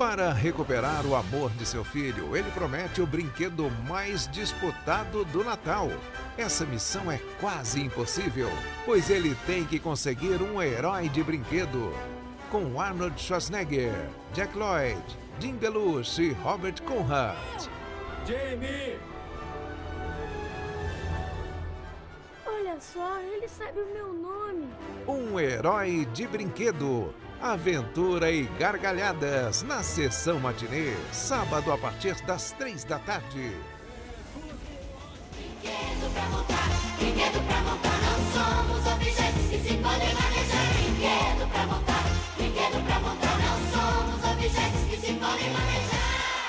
Para recuperar o amor de seu filho, ele promete o brinquedo mais disputado do Natal. Essa missão é quase impossível, pois ele tem que conseguir um herói de brinquedo. Com Arnold Schwarzenegger, Jack Lloyd, Jim Belushi e Robert Conrad. Jamie! Olha só, ele sabe o meu nome. Um herói de brinquedo. Aventura e gargalhadas na sessão matinê, sábado a partir das três da tarde. Brinquedo pra montar, brinquedo pra montar, não somos objetos que se podem manejar. Brinquedo pra montar,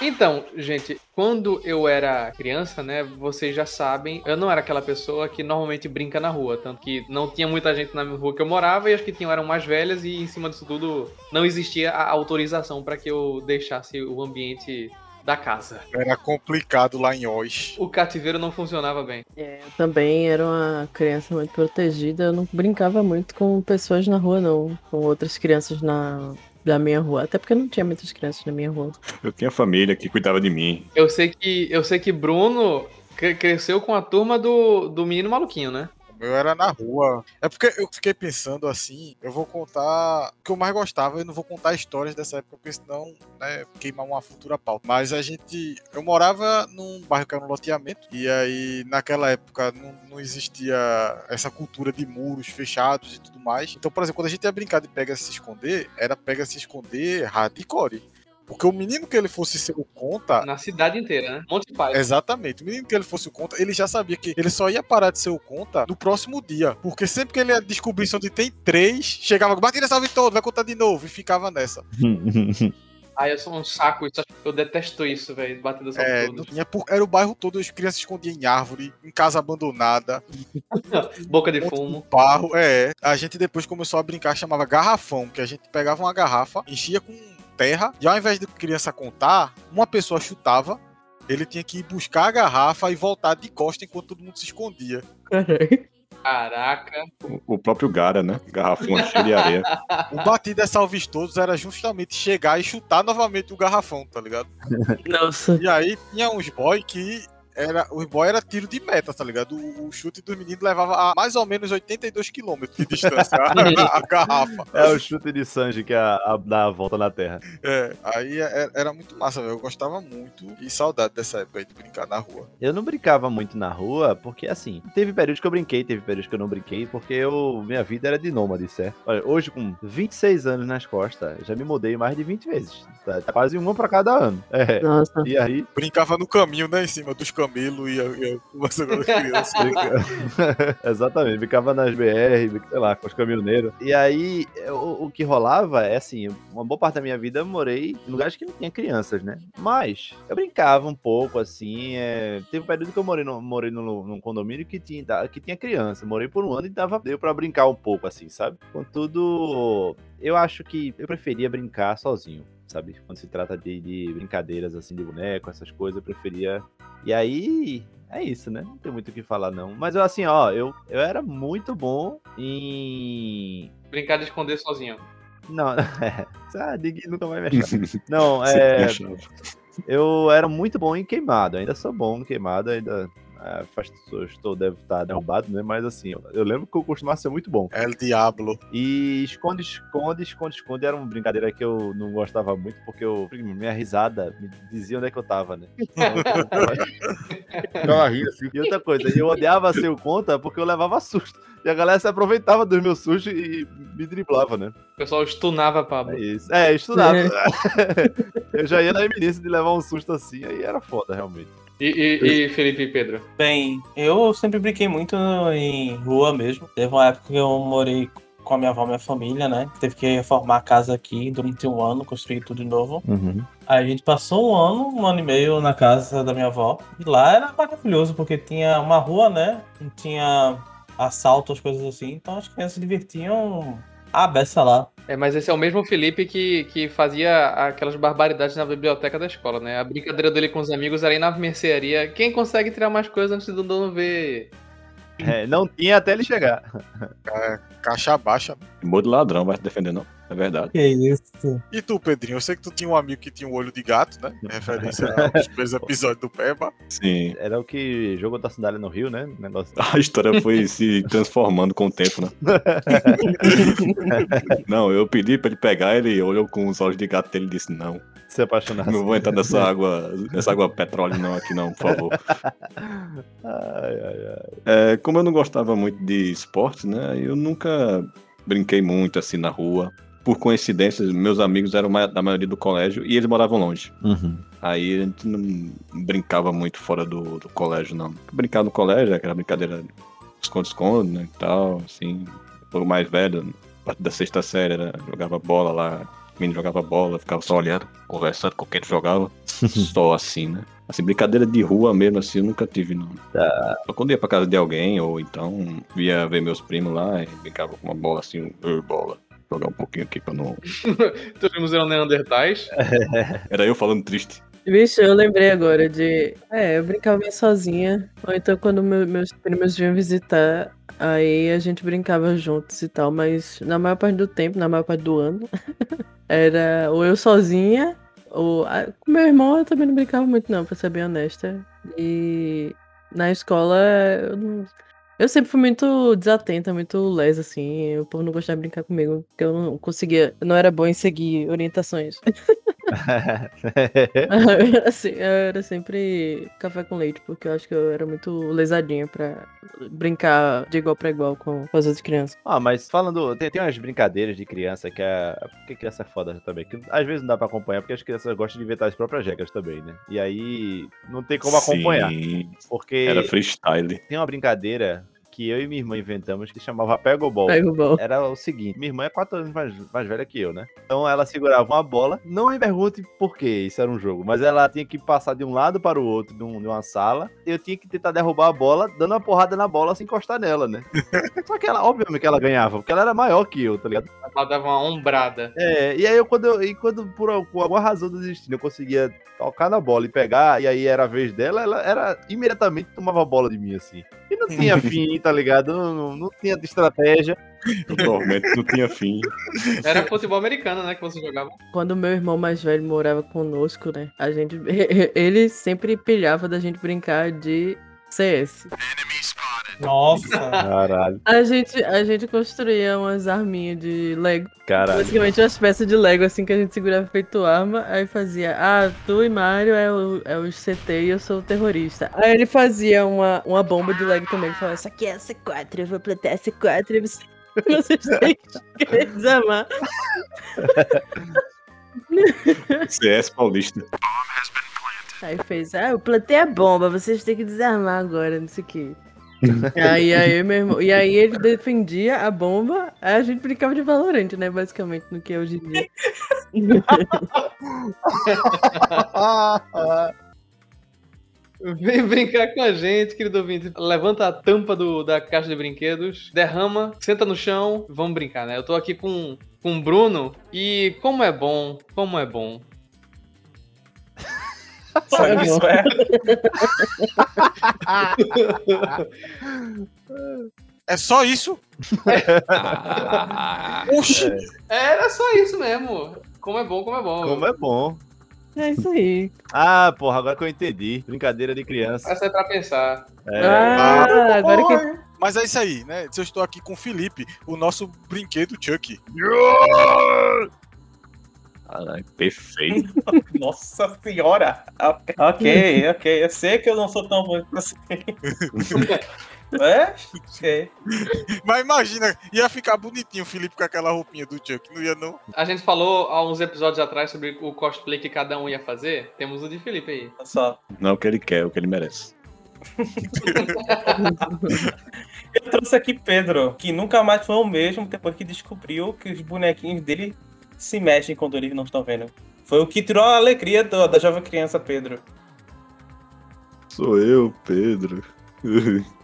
Então, gente, quando eu era criança, né, vocês já sabem, eu não era aquela pessoa que normalmente brinca na rua, tanto que não tinha muita gente na rua que eu morava e as que tinham eram mais velhas e em cima disso tudo não existia a autorização para que eu deixasse o ambiente da casa. Era complicado lá em Oz. O cativeiro não funcionava bem. É, eu também era uma criança muito protegida, eu não brincava muito com pessoas na rua, não. Com outras crianças na, da minha rua. Até porque não tinha muitas crianças na minha rua. Eu tinha família que cuidava de mim. Eu sei que eu sei que Bruno cre- cresceu com a turma do, do menino maluquinho, né? Meu era na rua. É porque eu fiquei pensando assim, eu vou contar o que eu mais gostava, eu não vou contar histórias dessa época, porque senão, né, queimar uma futura pauta. Mas a gente. Eu morava num bairro que era um loteamento, e aí naquela época não, não existia essa cultura de muros fechados e tudo mais. Então, por exemplo, quando a gente ia brincar de pega se esconder, era pega se esconder hardcore. Porque o menino que ele fosse ser o conta, Na cidade inteira, né? Monte Pai. Exatamente. O menino que ele fosse o conta, ele já sabia que ele só ia parar de ser o conta no próximo dia. Porque sempre que ele ia descobrir onde tem três, chegava, batida salve todo, vai contar de novo. E ficava nessa. Ai, eu sou um saco isso. Eu detesto isso, velho. Batida só É, tinha era o bairro todo, as crianças se escondiam em árvore, em casa abandonada, Boca de fumo. barro. É, a gente depois começou a brincar, chamava garrafão, que a gente pegava uma garrafa, enchia com terra, e ao invés de criança contar, uma pessoa chutava, ele tinha que ir buscar a garrafa e voltar de costa enquanto todo mundo se escondia. Caraca. O próprio Gara, né? Garrafão cheio de areia. O batida salves todos era justamente chegar e chutar novamente o garrafão, tá ligado? Nossa. E aí tinha uns boy que era, os boy era tiro de meta, tá ligado? O, o chute dos meninos levava a mais ou menos 82 km de distância a, a garrafa. É o chute de Sanji que é a, a, dá a volta na Terra. É, aí é- era muito massa, velho. Eu gostava muito e saudade dessa época aí de brincar na rua. Eu não brincava muito na rua, porque assim, teve períodos que eu brinquei, teve períodos que eu não brinquei, porque eu, minha vida era de nômade, certo? Olha, hoje com 26 anos nas costas, já me mudei mais de 20 vezes. Tá, tá quase uma pra cada ano. É. Nossa. E aí, Brincava no caminho, né? Em cima dos camelos e as crianças. Exatamente, ficava nas BR, sei lá, com os caminhoneiros. E aí, o, o que rolava é assim, uma boa parte da minha vida eu morei em lugares que não tinha crianças, né? Mas eu brincava um pouco, assim. é, Teve um período que eu morei, no, morei num, num condomínio que tinha, que tinha criança. Morei por um ano e dava, deu pra brincar um pouco, assim, sabe? Contudo, eu acho que eu preferia brincar sozinho. Sabe? Quando se trata de, de brincadeiras assim de boneco, essas coisas, eu preferia. E aí, é isso, né? Não tem muito o que falar, não. Mas eu, assim, ó, eu, eu era muito bom em. Brincar de esconder sozinho. Não, é. Ah, Dig nunca vai me achar. Não, é. Eu era muito bom em queimado, ainda sou bom em queimado, ainda. É, faz, eu estou, deve estar derrubado, né? Mas assim, eu, lembro que eu costumava ser muito bom. El Diablo. E esconde, esconde, esconde, esconde era uma brincadeira que eu não gostava muito, porque eu, minha risada me dizia onde é que eu tava, né? Rindo assim. E outra coisa, eu odiava ser o conta porque eu levava susto. E a galera se aproveitava dos meus sustos e me driblava, né? O pessoal stunava Pablo. É isso. É, estudava. eu já ia na iminência de levar um susto assim, aí era foda, realmente. E, e- e Felipe e Pedro? Bem, eu sempre brinquei muito em rua mesmo. Teve uma época que eu morei com a minha avó e minha família, né? Teve que reformar a casa aqui durante um ano, construir tudo de novo. Uhum. Aí a gente passou um ano, um ano e meio na casa da minha avó. E lá era maravilhoso, porque tinha uma rua, né? Não tinha assalto, as coisas assim. Então as crianças se divertiam a beça lá. É, mas esse é o mesmo Felipe que, que fazia aquelas barbaridades na biblioteca da escola, né? A brincadeira dele com os amigos era ir na mercearia. Quem consegue tirar mais coisas antes do dono ver É, não tinha até ele chegar. Caixa baixa. De ladrão, vai se defender, não. É verdade. Que isso? E tu, Pedrinho? Eu sei que tu tinha um amigo que tinha um olho de gato, né? Em referência aos primeiros episódios do Peba. Sim. Era o que jogou da sandália no Rio, né? Negócio. A história foi se transformando com o tempo, né? Não, eu pedi pra ele pegar, ele olhou com os olhos de gato dele e disse: Não, Se apaixonar. não vou entrar nessa água, nessa água petróleo, não, aqui não, por favor. Ai, ai, ai. É, como eu não gostava muito de esportes, né? Eu nunca brinquei muito assim na rua. Por coincidência, meus amigos eram da maioria do colégio e eles moravam longe. Aí a gente não brincava muito fora do, do colégio, não. Brincar no colégio, aquela brincadeira esconde-esconde, né, e tal, assim. Um pouco mais velho, a partir da sexta série, era, jogava bola lá, menino jogava bola, ficava só olhando, conversando com quem jogava, só assim, né. Assim, brincadeira de rua mesmo, assim, eu nunca tive, não. Só quando ia pra casa de alguém, ou então via ver meus primos lá e brincava com uma bola assim, "Ê, bola. Jogar um pouquinho aqui pra não. Teus primos eram Neandertais. Era eu falando triste. Vixe, eu lembrei agora de. É, eu brincava meio sozinha. Ou então quando meu- meus primos vinham visitar, aí a gente brincava juntos e tal. Mas na maior parte do tempo, na maior parte do ano, era ou eu sozinha, ou. Com meu irmão eu também não brincava muito, não, pra ser bem honesta. E na escola eu não. Eu sempre fui muito desatenta, muito lesa, assim. O povo não gostava de brincar comigo, porque eu não conseguia. Não era boa em seguir orientações. Era, eu era sempre café com leite, porque eu acho que eu era muito lesadinha pra brincar de igual pra igual com, com as outras crianças. Ah, mas falando, tem, tem umas brincadeiras de criança que é. Porque criança é foda também. Que às vezes não dá pra acompanhar, porque as crianças gostam de inventar as próprias regras também, né? E aí não tem como acompanhar. Sim, Porque era freestyle. tem uma brincadeira que eu e minha irmã inventamos que chamava Pega o Ball. Pega o bol. Era o seguinte, minha irmã é quatro anos mais, mais velha que eu, né? Então ela segurava uma bola, não me pergunte por que isso era um jogo, mas ela tinha que passar de um lado para o outro de, um- de uma sala, eu tinha que tentar derrubar a bola, dando uma porrada na bola sem encostar nela, né? Só que ela, obviamente que ela ganhava, porque ela era maior que eu, tá ligado? Ela dava uma ombrada. É, e aí eu quando, eu, e quando por alguma razão do destino eu conseguia tocar na bola e pegar, e aí era a vez dela, ela era imediatamente tomava a bola de mim, assim. E não tinha fim, tá ligado? Não, não, não tinha estratégia. O tormento não tinha fim. Era futebol americano, né? Que você jogava. Quando meu irmão mais velho morava conosco, né? A gente. Ele sempre pilhava da gente brincar de CS. Nossa. Caralho, A gente, a gente construía umas arminhas de Lego. caralho. Basicamente umas peças de Lego assim que a gente segurava feito arma. Aí fazia, ah, tu e Mario é, o, é os CT e eu sou o terrorista. Aí ele fazia uma, uma bomba de Lego também. Ele falava, essa aqui é a C4, eu vou plantar a C4 e você- vocês têm que desarmar. CS Paulista. Aí fez, ah, eu plantei a bomba, vocês têm que desarmar agora, não sei o quê. aí, aí, meu irmão, e aí ele defendia a bomba, aí a gente brincava de Valorant, né? Basicamente, no que é hoje em dia. Vem brincar com a gente, querido ouvinte. Levanta a tampa do, da caixa de brinquedos, derrama, senta no chão, vamos brincar, né? Eu tô aqui com, com o Bruno e como é bom, como é bom. Só isso é. É só isso? Oxi! Era só isso mesmo. Como é bom, como é bom. Como é bom. É isso aí. Ah, porra, agora que eu entendi. Brincadeira de criança. Essa é pra pensar. É. Ah, agora que. Mas é isso aí, né? Se eu estou aqui com o Felipe, o nosso brinquedo Chuck. Caralho, perfeito. Nossa senhora. Ok, ok. Eu sei que eu não sou tão bom assim. é? Mas imagina, ia ficar bonitinho o Felipe com aquela roupinha do Chuck, não ia não? A gente falou há uns episódios atrás sobre o cosplay que cada um ia fazer. Temos o de Felipe aí. Olha só. Não é o que ele quer, é o que ele merece. Eu trouxe aqui Pedro, que nunca mais foi o mesmo depois que descobriu que os bonequinhos dele se mexem quando eles não estão vendo. Foi o que tirou a alegria do- da jovem criança Pedro. Sou eu, Pedro.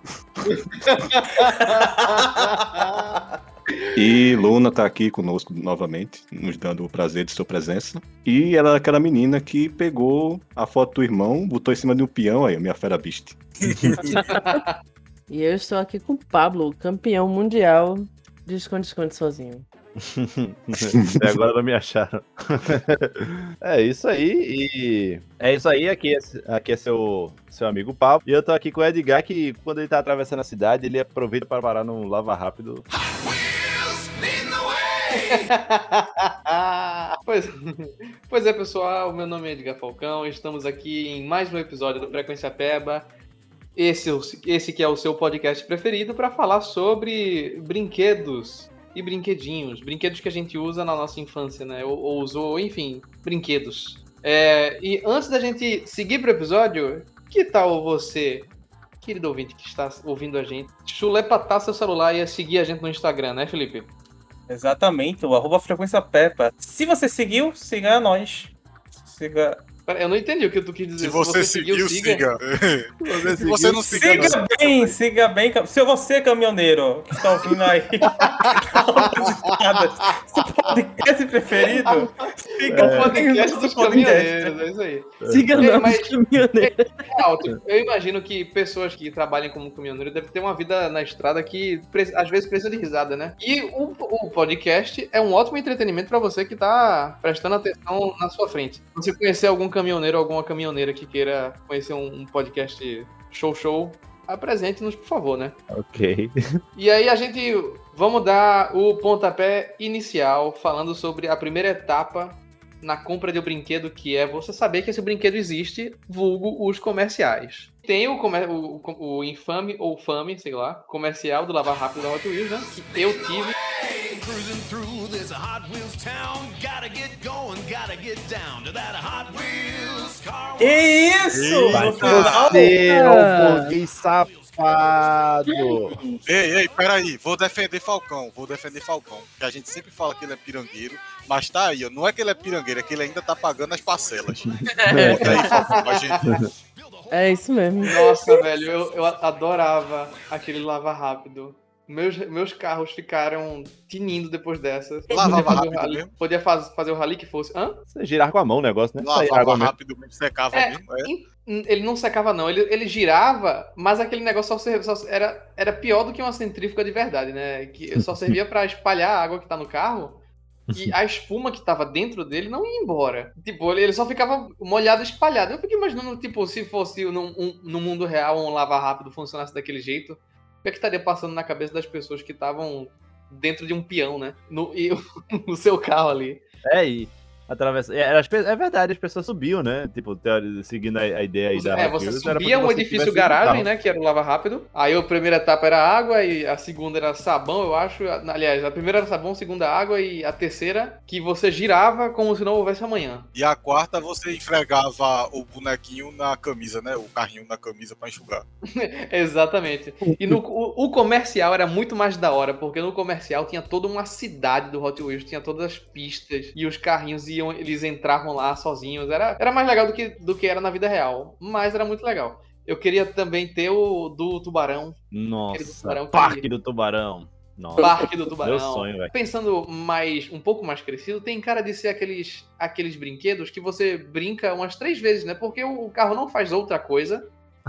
E Luna tá aqui conosco novamente, nos dando o prazer de sua presença. E ela é aquela menina que pegou a foto do irmão, botou em cima de um peão aí, a minha fera beast. E eu estou aqui com o Pablo, campeão mundial de esconde-esconde sozinho. Até agora não me acharam. é isso aí. E é isso aí. Aqui é, aqui é seu, seu amigo Pablo. E eu tô aqui com o Edgar, que quando ele tá atravessando a cidade, ele aproveita para parar num lava rápido. pois, pois é, pessoal. Meu nome é Edgar Falcão. Estamos aqui em mais um episódio do Frequência Peba. Esse, esse que é o seu podcast preferido para falar sobre brinquedos e brinquedinhos. Brinquedos que a gente usa na nossa infância, né? Ou, ou usou, enfim, brinquedos. É, e antes da gente seguir pro episódio, que tal você, querido ouvinte que está ouvindo a gente, chulepatar seu celular e seguir a gente no Instagram, né, Felipe? Exatamente, o arroba frequência. Se você seguiu, siga nós. Siga eu não entendi o que tu quis dizer. Se você, se você seguiu, siga. siga. Se você não seguiu, siga não. bem, siga bem. Se você, caminhoneiro, que está ouvindo aí, seu podcast preferido, siga é. o podcast dos caminhoneiros. É isso aí. Siga é, não, mas, caminhoneiro. É alto. Eu imagino que pessoas que trabalham como caminhoneiro devem ter uma vida na estrada que às vezes precisa de risada, né? E o, o podcast é um ótimo entretenimento para você que está prestando atenção na sua frente. Se você conhecer algum caminhoneiro ou alguma caminhoneira que queira conhecer um, um podcast show show, apresente-nos, por favor, né? Ok. E aí a gente vamos dar o pontapé inicial falando sobre a primeira etapa na compra de um brinquedo, que é você saber que esse brinquedo existe, vulgo os comerciais. Tem o, comer o, o, infame ou fame, sei lá, comercial do Lavar Rápido da Hot Wheels, né? Que eu tive cruising through this Hot Wheels town. Gotta get going, gotta get down to that Hot Wheels car. Que isso? É burguês safado. Ei, ei, peraí. Vou defender Falcão. Vou defender Falcão. Que a gente sempre fala que ele é pirangueiro. Mas tá aí, ó. Não é que ele é pirangueiro, é que ele ainda tá pagando as parcelas. Conta aí, Falcão, pra gente. É isso mesmo. Nossa, velho, eu, eu adorava aquele lava rápido. Meus, meus carros ficaram tinindo depois dessa. Lavava rápido rally, mesmo? Podia faz, fazer o rally que fosse. Hã? Você girar com a mão o negócio, né? Lavava rápido mesmo, secava é, mesmo. É. Ele não secava, não. Ele, ele girava, mas aquele negócio só, só, era, era pior do que uma centrífuga de verdade, né? Que só servia para espalhar a água que tá no carro. E a espuma que tava dentro dele não ia embora. Tipo, ele só ficava molhado espalhado. Eu fiquei imaginando, tipo, se fosse no, um, no mundo real um lava rápido funcionasse daquele jeito que, é que estaria passando na cabeça das pessoas que estavam dentro de um peão, né? No, e, no seu carro ali. É, e atravessa. É, é, verdade, as pessoas subiam, né? Tipo, seguindo a, a ideia aí da. É, você subia um edifício garagem, né? Que era o lava rápido. Aí a primeira etapa era água e a segunda era sabão, eu acho. Aliás, a primeira era sabão, a segunda água e a terceira que você girava como se não houvesse amanhã. E a quarta você esfregava o bonequinho na camisa, né? O carrinho na camisa para enxugar. Exatamente. E no, o, o, comercial era muito mais da hora, porque no comercial tinha toda uma cidade do Hot Wheels, tinha todas as pistas e os carrinhos e iam, eles entravam lá sozinhos. Era, era mais legal do que, do que era na vida real, mas era muito legal. Eu queria também ter o do Tubarão. Nossa, do tubarão Parque do Tubarão. Nossa, Parque do Tubarão. Meu sonho, velho. Pensando mais, um pouco mais crescido, tem cara de ser aqueles, aqueles brinquedos que você brinca umas três vezes, né? Porque o carro não faz outra coisa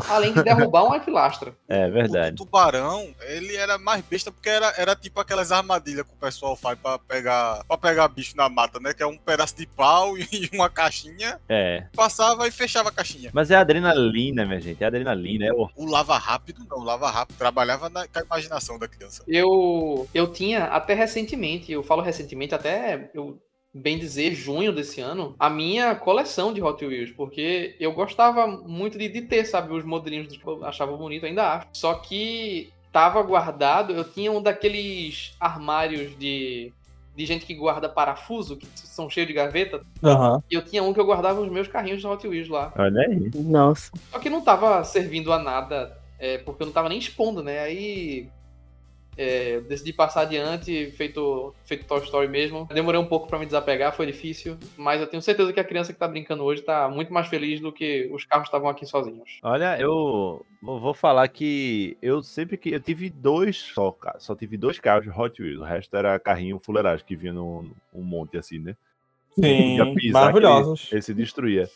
além de derrubar uma pilastra. É verdade. O tubarão, ele era mais besta porque era, era tipo aquelas armadilhas que o pessoal faz pra pegar, pra pegar bicho na mata, né? Que é um pedaço de pau e uma caixinha. É. Passava e fechava a caixinha. Mas é adrenalina, minha gente. É adrenalina. É o... o lava rápido, não. O lava rápido trabalhava na, com a imaginação da criança. Eu, eu tinha até recentemente, eu falo recentemente, até eu bem dizer, junho desse ano, a minha coleção de Hot Wheels, porque eu gostava muito de, de ter, sabe, os modelinhos que eu achava bonito, ainda acho. Só que tava guardado, eu tinha um daqueles armários de de gente que guarda parafuso, que são cheios de gaveta. Uhum. E eu tinha um que eu guardava os meus carrinhos de Hot Wheels lá. Olha aí. Nossa. Só que não tava servindo a nada, é, porque eu não tava nem expondo, né? Aí é, decidi passar adiante, feito, feito Toy Story mesmo. Demorei um pouco para me desapegar, foi difícil, mas eu tenho certeza que a criança que tá brincando hoje tá muito mais feliz do que os carros estavam aqui sozinhos. Olha, eu vou falar que eu sempre que eu tive dois só, só tive dois carros de Hot Wheels, o resto era carrinho fuleiragem que vinha num, monte assim, né? Sim, maravilhosos. Ele, ele se destruía.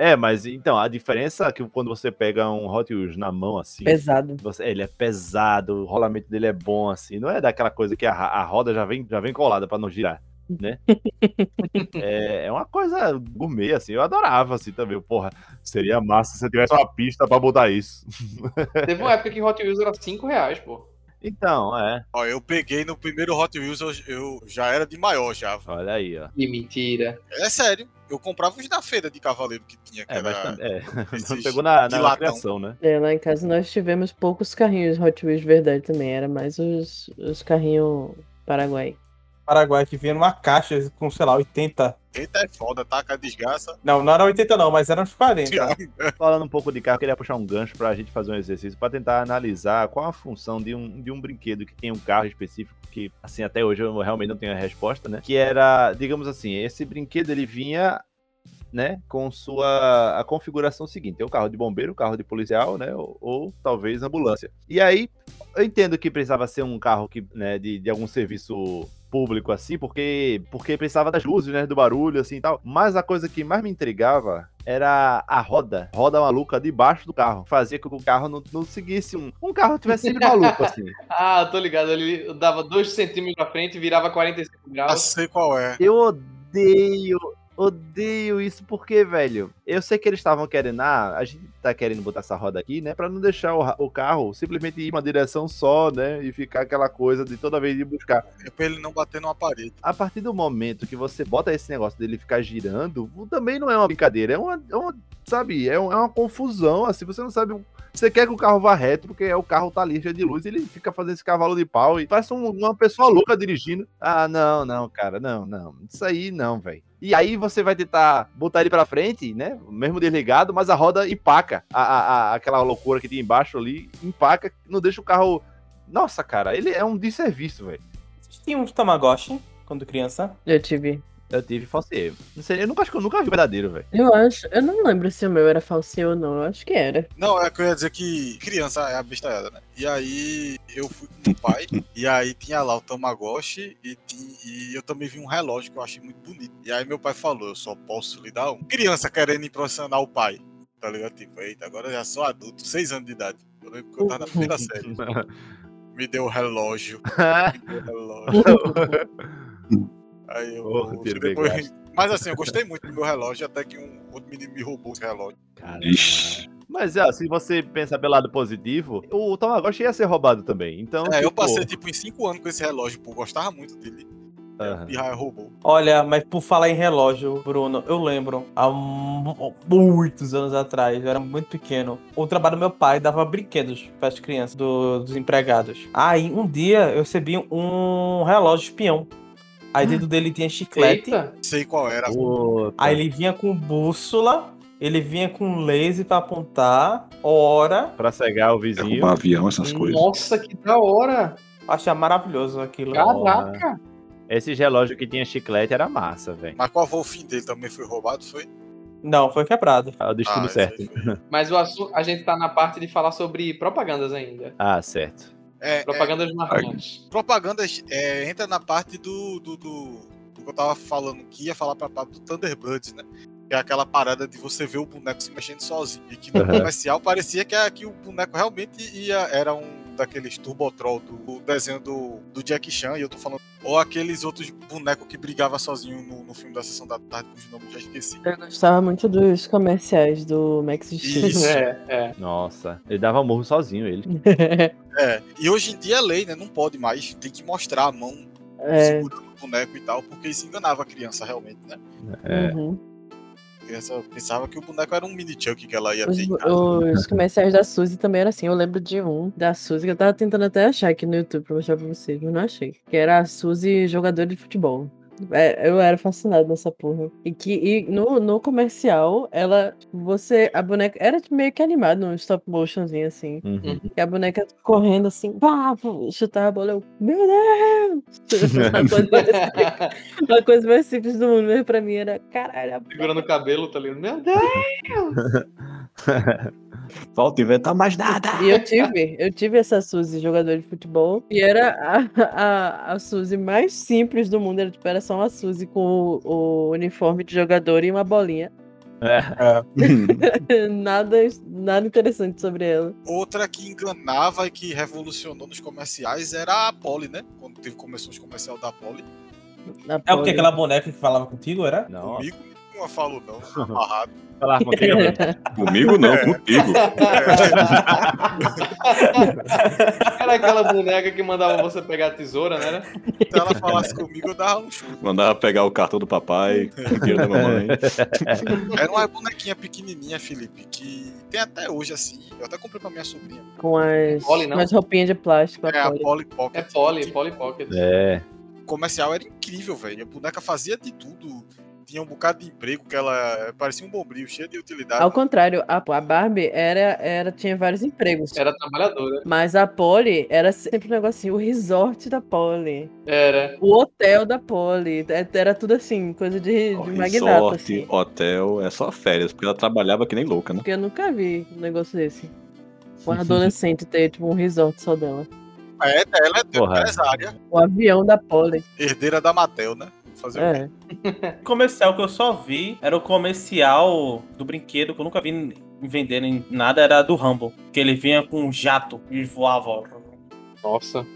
É, mas então, a diferença é que quando você pega um Hot Wheels na mão assim, Pesado. você- ele é pesado, o rolamento dele é bom assim, não é daquela coisa que a, a roda já vem, já vem colada pra não girar, né? é, é uma coisa gourmet assim, eu adorava assim também, porra, seria massa se eu tivesse uma pista pra botar isso. Teve uma época que Hot Wheels era 5 reais, pô. Então, é, Ó, eu peguei no primeiro Hot Wheels, eu, eu já era de maior já. olha aí, ó. Que mentira. É sério. Eu comprava os da feira de cavaleiro que tinha, que É, mas era... tam- é, não esses pegou na, de na latão. criação, né? É, lá em casa nós tivemos poucos carrinhos Hot Wheels de verdade também. Era mais os, os carrinhos Paraguai. Paraguai que vinha numa caixa com, sei lá, 80. Eita, é foda, tá? Com a desgraça. Não, não era 80 não, mas eram uns 40. Falando um pouco de carro, eu queria puxar um gancho pra gente fazer um exercício pra tentar analisar qual a função de um, de um brinquedo que tem um carro específico que, assim, até hoje eu realmente não tenho a resposta, né? Que era, digamos assim, esse brinquedo ele vinha, né, com sua a configuração seguinte: tem o carro de bombeiro, o carro de policial, né, ou, ou talvez ambulância. E aí, eu entendo que precisava ser um carro que, né, de, de algum serviço público assim, porque porque precisava das luzes, né, do barulho assim e tal. Mas a coisa que mais me intrigava era a roda, roda maluca debaixo do carro. Fazia com que o carro não, não seguisse um, um carro tivesse sempre maluco assim. Ah, tô ligado. Ele dava 2 centímetros pra frente e virava 45 Já graus. sei qual é. Eu odeio, odeio isso porque, velho, eu sei que eles estavam querendo, ah, a gente tá querendo botar essa roda aqui, né, Pra não deixar o, o carro simplesmente ir em uma direção só, né, e ficar aquela coisa de toda vez ir buscar. É pra ele não bater numa parede. A partir do momento que você bota esse negócio dele ficar girando, também não é uma brincadeira, é uma, é uma sabe, é, um- é uma confusão, assim, você não sabe. Você quer que o carro vá reto, porque o carro tá ali cheio de luz, ele fica fazendo esse cavalo de pau e parece um- uma pessoa louca dirigindo. Ah, não, não, cara, não, não. Isso aí não, velho. E aí você vai tentar botar ele pra frente, né? Mesmo desligado, mas a roda empaca. A, a- a- aquela loucura que tem embaixo ali, empaca, não deixa o carro. Nossa, cara, ele é um desserviço, velho. Vocês tinham uns Tamagotchi quando criança? Eu tive. Eu tive falseio. Não sei, eu nunca acho que eu nunca vi o verdadeiro, velho. Eu acho. Eu não lembro se o meu era falsinho ou não. Eu acho que era. Não, é que eu ia dizer que criança é abestalhada, né? E aí eu fui com o pai, e aí tinha lá o Tamagotchi, e, ti- e eu também vi um relógio que eu achei muito bonito. E aí meu pai falou, eu só posso lhe dar um. Criança querendo impressionar o pai, tá ligado? Tipo, eita, agora eu já sou adulto, seis anos de idade. Eu lembro que eu tava na primeira série. Me deu o relógio. Me deu o relógio. Aí eu. Porra, bem depois... Mas assim, eu gostei muito do meu relógio, até que um outro menino me roubou esse relógio. Cara, Ixi. Mas ó, se você pensar pelo lado positivo, o Tamagotchi ia ser roubado também. Então, É, eu tipo, passei tipo em cinco anos com esse relógio, pô, gostava muito dele. E Raia roubou. Olha, mas por falar em relógio, Bruno, eu lembro, há mu- muitos anos atrás, eu era muito pequeno, o trabalho do meu pai dava brinquedos para as crianças, do- dos empregados. Aí, um dia, eu recebi um relógio espião. Aí dentro dele tinha chiclete, Eita. Sei qual era. Puta. aí ele vinha com bússola, ele vinha com laser para apontar, hora, Pra cegar o vizinho. Derrubar avião, essas coisas. Nossa, que da hora. achei maravilhoso aquilo. Caraca. Esse relógio que tinha chiclete era massa, velho. Mas qual foi o fim dele? Também foi roubado, foi? Não, foi quebrado. É o destino Ah, esse certo. Mas o assunto, a gente tá na parte de falar sobre propagandas ainda. Ah, certo. É, é, Propagandas marcantes. propaganda é, entra na parte do, do, do, do que eu tava falando, que ia falar pra parte do Thunderbirds, né? Que é aquela parada de você ver o boneco se mexendo sozinho. E que no Uhum. comercial parecia que, a- que o boneco realmente ia. Era um daqueles Turbotroll do, do desenho do, do Jack Chan, e eu tô falando. Ou aqueles outros bonecos que brigavam sozinho no, no filme da Sessão da Tarde, cujo nome eu já esqueci. Eu gostava muito dos comerciais do Max Steel. Isso. É, é. Nossa, ele dava morro sozinho, ele. É, e hoje em dia é lei, né? Não pode mais. Tem que mostrar a mão é. segurando o boneco e tal, porque isso enganava a criança realmente, né? É. uhum. Pensava que o boneco era um mini Chuck que ela ia Os, ter os comerciais da Suzy também era assim. Eu lembro de um da Suzy que eu tava tentando até achar aqui no YouTube pra mostrar pra vocês, mas não achei. Que era a Suzy jogadora de futebol. É, Eu era fascinado nessa porra. E que e no, no comercial, ela. Você. A boneca. Era meio que animado, um stop motionzinho assim. Uhum. E a boneca correndo assim, pá, chutar a bola. Eu, meu Deus! uma, coisa mais uma coisa mais simples do mundo mesmo pra mim era, caralho, a Segurando o cabelo, tá ligado? Meu Deus. Falta inventar mais nada. E eu tive, eu tive essa Suzy jogadora de futebol. E era a, a, a Suzy mais simples do mundo. Era, tipo, era só uma Suzy com o, o uniforme de jogador e uma bolinha. É. nada, nada interessante sobre ela. Outra que enganava e que revolucionou nos comerciais era a Polly, né? Quando teve, começou os comercial da Polly. É o que? Aquela boneca que falava contigo, era? Não, Comigo nenhuma falou não. Amarrado. falar contigo. Comigo não, contigo. Era aquela boneca que mandava você pegar a tesoura, né? Se ela falasse comigo, eu dava um chute. Mandava pegar o cartão do papai, o dinheiro da mamãe. Era uma bonequinha pequenininha, Felipe, que tem até hoje, assim. Eu até comprei pra minha sobrinha. Com as, Polly, não? as roupinhas de plástico. É a Polly. Polly Pocket. É Polly, Que Polly Pocket. É. O comercial era incrível, velho. A boneca fazia de tudo. Tinha um bocado de emprego, que ela parecia um bombril, cheio de utilidade. Ao contrário, a, a Barbie era, era, tinha vários empregos. Era trabalhadora. Mas a Polly era sempre um negocinho, o resort da Polly, Era. o hotel da Polly, é- era tudo assim, coisa de, de magnata, Resort, assim. hotel, é só férias, porque ela trabalhava que nem louca, né? Porque eu nunca vi um negócio desse. Uma adolescente ter, tipo, um resort só dela. É, ela é empresária, O avião da Polly. herdeira da Mattel, né? Fazer o quê? É. comercial que eu só vi era o comercial do brinquedo que eu nunca vi em vender em nada, era do Rumble. Que ele vinha com um jato e voava. Nossa.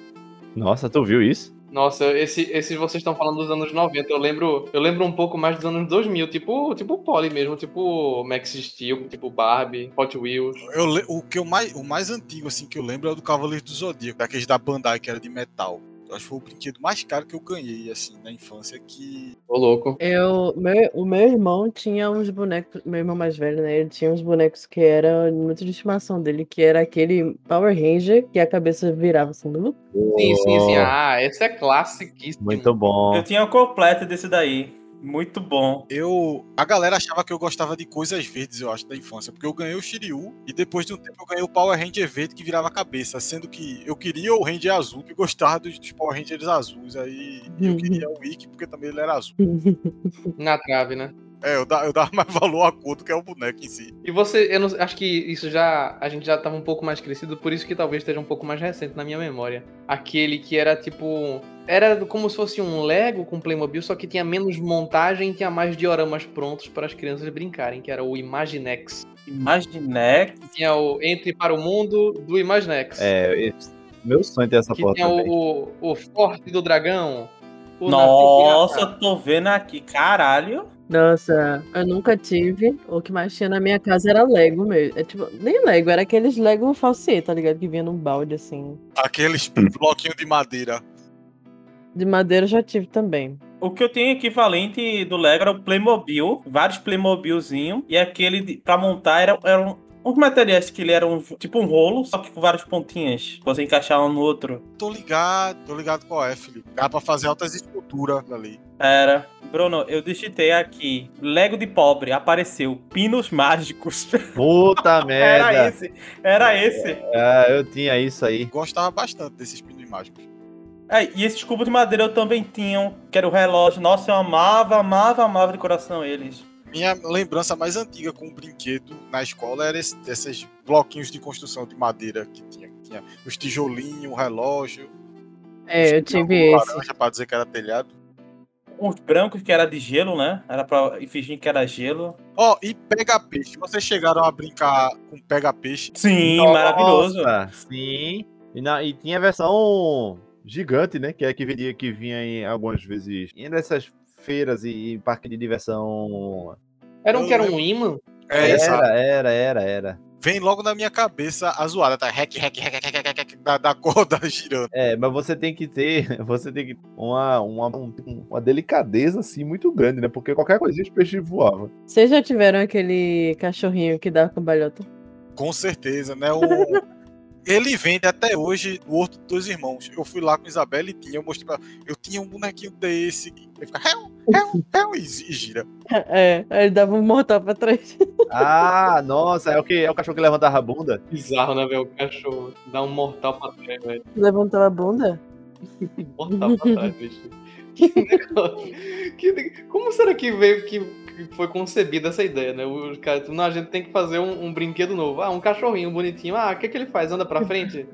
Nossa, tu viu isso? Nossa, esse, esse vocês estão falando dos anos 90. Eu lembro, eu lembro um pouco mais dos anos 2000, tipo, tipo Polly mesmo, tipo Max Steel, tipo Barbie, Hot Wheels. Eu o que eu mais, o mais antigo assim que eu lembro é o do Cavaleiro do Zodíaco, daqueles da Bandai que era de metal. Acho que foi o brinquedo mais caro que eu ganhei assim na infância que Ô, louco. Eu, meu, o meu irmão tinha uns bonecos, meu irmão mais velho, né? Ele tinha uns bonecos que era muito de estimação dele, que era aquele Power Ranger que a cabeça virava assim, no Sim, sim, sim. Ah, esse é classiquíssimo. Muito bom. Eu tinha o completo desse daí. Muito bom. eu a galera achava que eu gostava de coisas verdes, eu acho, da infância, porque eu ganhei o Shiryu e depois de um tempo eu ganhei o Power Ranger verde que virava a cabeça, sendo que eu queria o Ranger azul, que gostava dos, dos Power Rangers azuis, aí eu queria o Ikki porque também ele era azul. Na trave, né? É, eu, da- eu dava mais valor à cor do que ao boneco em si. E você, eu não, acho que isso já. A gente já tava um pouco mais crescido, por isso que talvez esteja um pouco mais recente na minha memória. Aquele que era tipo. Era como se fosse um Lego com Playmobil, só que tinha menos montagem e tinha mais dioramas prontos para as crianças brincarem, que era o Imaginex. Imaginex. Tinha o Entre para o Mundo do Imaginex. É, meu sonho é ter essa que porra tinha o, o, o Forte do Dragão. o Nossa, tô vendo aqui. Caralho. Nossa, eu nunca tive. O que mais tinha na minha casa era Lego mesmo. É tipo, nem Lego, era aqueles Lego falsê, tá ligado? Que vinha num balde assim. Aqueles bloquinhos de madeira. De madeira eu já tive também. O que eu tenho equivalente do Lego era o Playmobil, vários Playmobilzinho, e aquele de, pra montar era, eram uns materiais que ele era um, tipo um rolo, só que com várias pontinhas. Você encaixar um no outro. Tô ligado, tô ligado qual é, Felipe. Dá pra fazer altas esculturas ali. Era. Bruno, eu digitei aqui. Lego de pobre, apareceu. Pinos mágicos. Puta merda. era esse. Era esse. Ah, eu tinha isso aí. Gostava bastante desses pinos mágicos. É, e esses cubos de madeira eu também tinha, que era o relógio. Nossa, eu amava, amava, amava de coração eles. Minha lembrança mais antiga com o brinquedo na escola era esse, esses bloquinhos de construção de madeira que tinha. que tinha os tijolinhos, o relógio. É, eu Tinha tive um esse. laranja pra dizer que era telhado. Uns brancos que era de gelo, né? Era pra fingir que era gelo. Ó, e pega-peixe. Vocês chegaram a brincar com pega-peixe? Sim, Nossa, maravilhoso. Sim. E, na- e tinha a versão gigante, né? Que é que vinha, que vinha em algumas vezes. E nessas feiras e, em parque de diversão. Era um que era um imã. É. Era, era, era, era. Vem logo na minha cabeça a zoada, tá? Rec, rec, rec, rec, rec, rec, da, da corda girando. É, mas você tem que ter, você tem que uma, uma, um- uma delicadeza assim muito grande, né? Porque qualquer coisinha os peixes voavam. Vocês já tiveram aquele cachorrinho que dá cambalhota? Com certeza, né? O... Ele vende até hoje o Horto dos Dois Irmãos. Eu fui lá com Isabela e tinha, eu mostrei pra ela. Eu tinha um bonequinho desse. Ele fica, réu, réu, réu, e gira. É, ele dava um mortal pra trás. Ah, nossa, é o que? É o cachorro que levantava a bunda? Bizarro, né, velho? O cachorro dá um mortal pra trás, velho. Levantou a bunda? Mortal pra trás, bicho. Que negócio. Que Como será que veio que foi concebida essa ideia, né? Os caras, não, a gente tem que fazer um, um brinquedo novo. Ah, um cachorrinho bonitinho. Ah, o que, que ele faz? Anda pra frente?